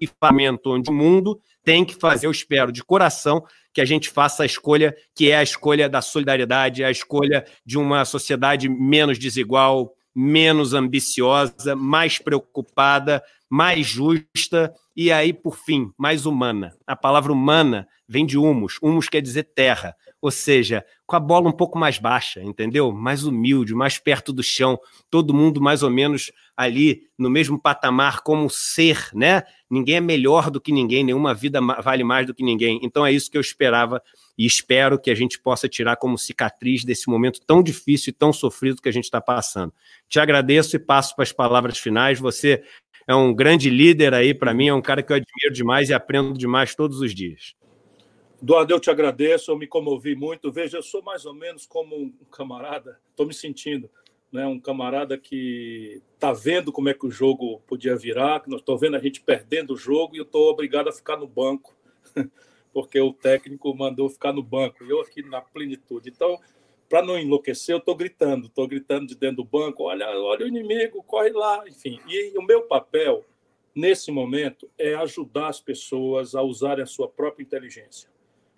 equipamento onde o mundo tem que fazer, eu espero, de coração, que a gente faça a escolha que é a escolha da solidariedade, a escolha de uma sociedade menos desigual, menos ambiciosa, mais preocupada, mais justa e aí, por fim, mais humana. A palavra humana vem de humus. Humus quer dizer terra, ou seja, com a bola um pouco mais baixa, entendeu? Mais humilde, mais perto do chão, todo mundo mais ou menos ali no mesmo patamar como ser, né? Ninguém é melhor do que ninguém, nenhuma vida vale mais do que ninguém. Então é isso que eu esperava e espero que a gente possa tirar como cicatriz desse momento tão difícil e tão sofrido que a gente está passando. Te agradeço e passo para as palavras finais. Você é um grande líder aí para mim, é um cara que eu admiro demais e aprendo demais todos os dias. Eduardo, eu te agradeço, eu me comovi muito. Veja, eu sou mais ou menos como um camarada, estou me sentindo, né, um camarada que está vendo como é que o jogo podia virar, que estou vendo a gente perdendo o jogo e eu estou obrigado a ficar no banco, porque o técnico mandou ficar no banco, e eu aqui na plenitude. Então, para não enlouquecer, eu estou gritando, estou gritando de dentro do banco, olha, olha o inimigo, corre lá, enfim. E o meu papel nesse momento é ajudar as pessoas a usarem a sua própria inteligência.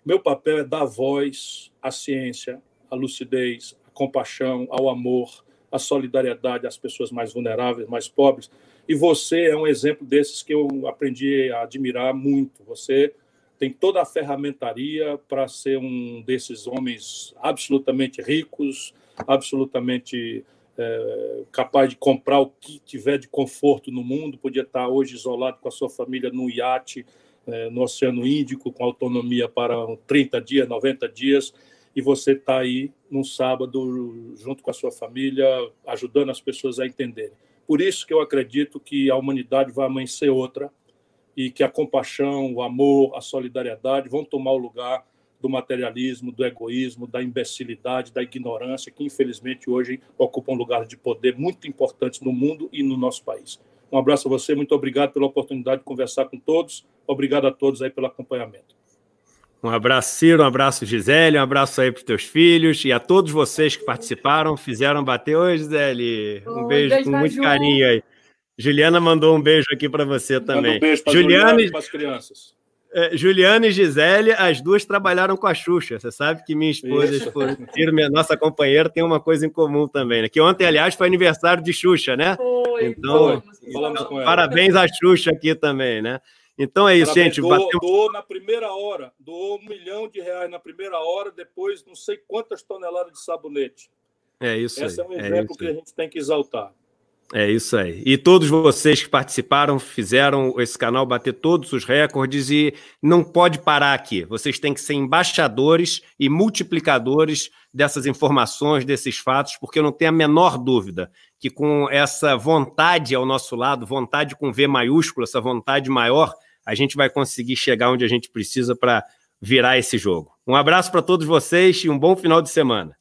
Meu papel é dar voz à ciência, à lucidez, à compaixão, ao amor, à solidariedade às pessoas mais vulneráveis, mais pobres. E você é um exemplo desses que eu aprendi a admirar muito. Você tem toda a ferramentaria para ser um desses homens absolutamente ricos, absolutamente é, capaz de comprar o que tiver de conforto no mundo. Podia estar hoje isolado com a sua família num iate é, no Oceano Índico, com autonomia para 30 dias, 90 dias, e você está aí num sábado junto com a sua família, ajudando as pessoas a entenderem. Por isso que eu acredito que a humanidade vai amanhecer outra e que a compaixão, o amor, a solidariedade vão tomar o lugar do materialismo, do egoísmo, da imbecilidade, da ignorância, que infelizmente hoje ocupam lugares de poder muito importantes no mundo e no nosso país. Um abraço a você, muito obrigado pela oportunidade de conversar com todos. Obrigado a todos aí pelo acompanhamento. Um abraço, Ciro, um abraço, Gisele, um abraço aí para os teus filhos e a todos vocês que participaram, fizeram bater. Oi, Gisele, um beijo, beijo com muito Ju. carinho aí. Juliana mandou um beijo aqui para você também. um beijo para Juliana e para as crianças. É, Juliana e Gisele, as duas trabalharam com a Xuxa. Você sabe que minha esposa, minha nossa companheira, tem uma coisa em comum também, né? Que ontem, aliás, foi aniversário de Xuxa, né? Foi, então, foi. parabéns à Xuxa aqui também, né? Então é isso, parabéns, gente. Doou, bateu... doou na primeira hora, doou um milhão de reais na primeira hora, depois não sei quantas toneladas de sabonete. É isso Esse aí. é um exemplo é que a gente tem que exaltar. É isso aí. E todos vocês que participaram fizeram esse canal bater todos os recordes e não pode parar aqui. Vocês têm que ser embaixadores e multiplicadores dessas informações, desses fatos, porque eu não tenho a menor dúvida que com essa vontade ao nosso lado, vontade com V maiúsculo, essa vontade maior, a gente vai conseguir chegar onde a gente precisa para virar esse jogo. Um abraço para todos vocês e um bom final de semana.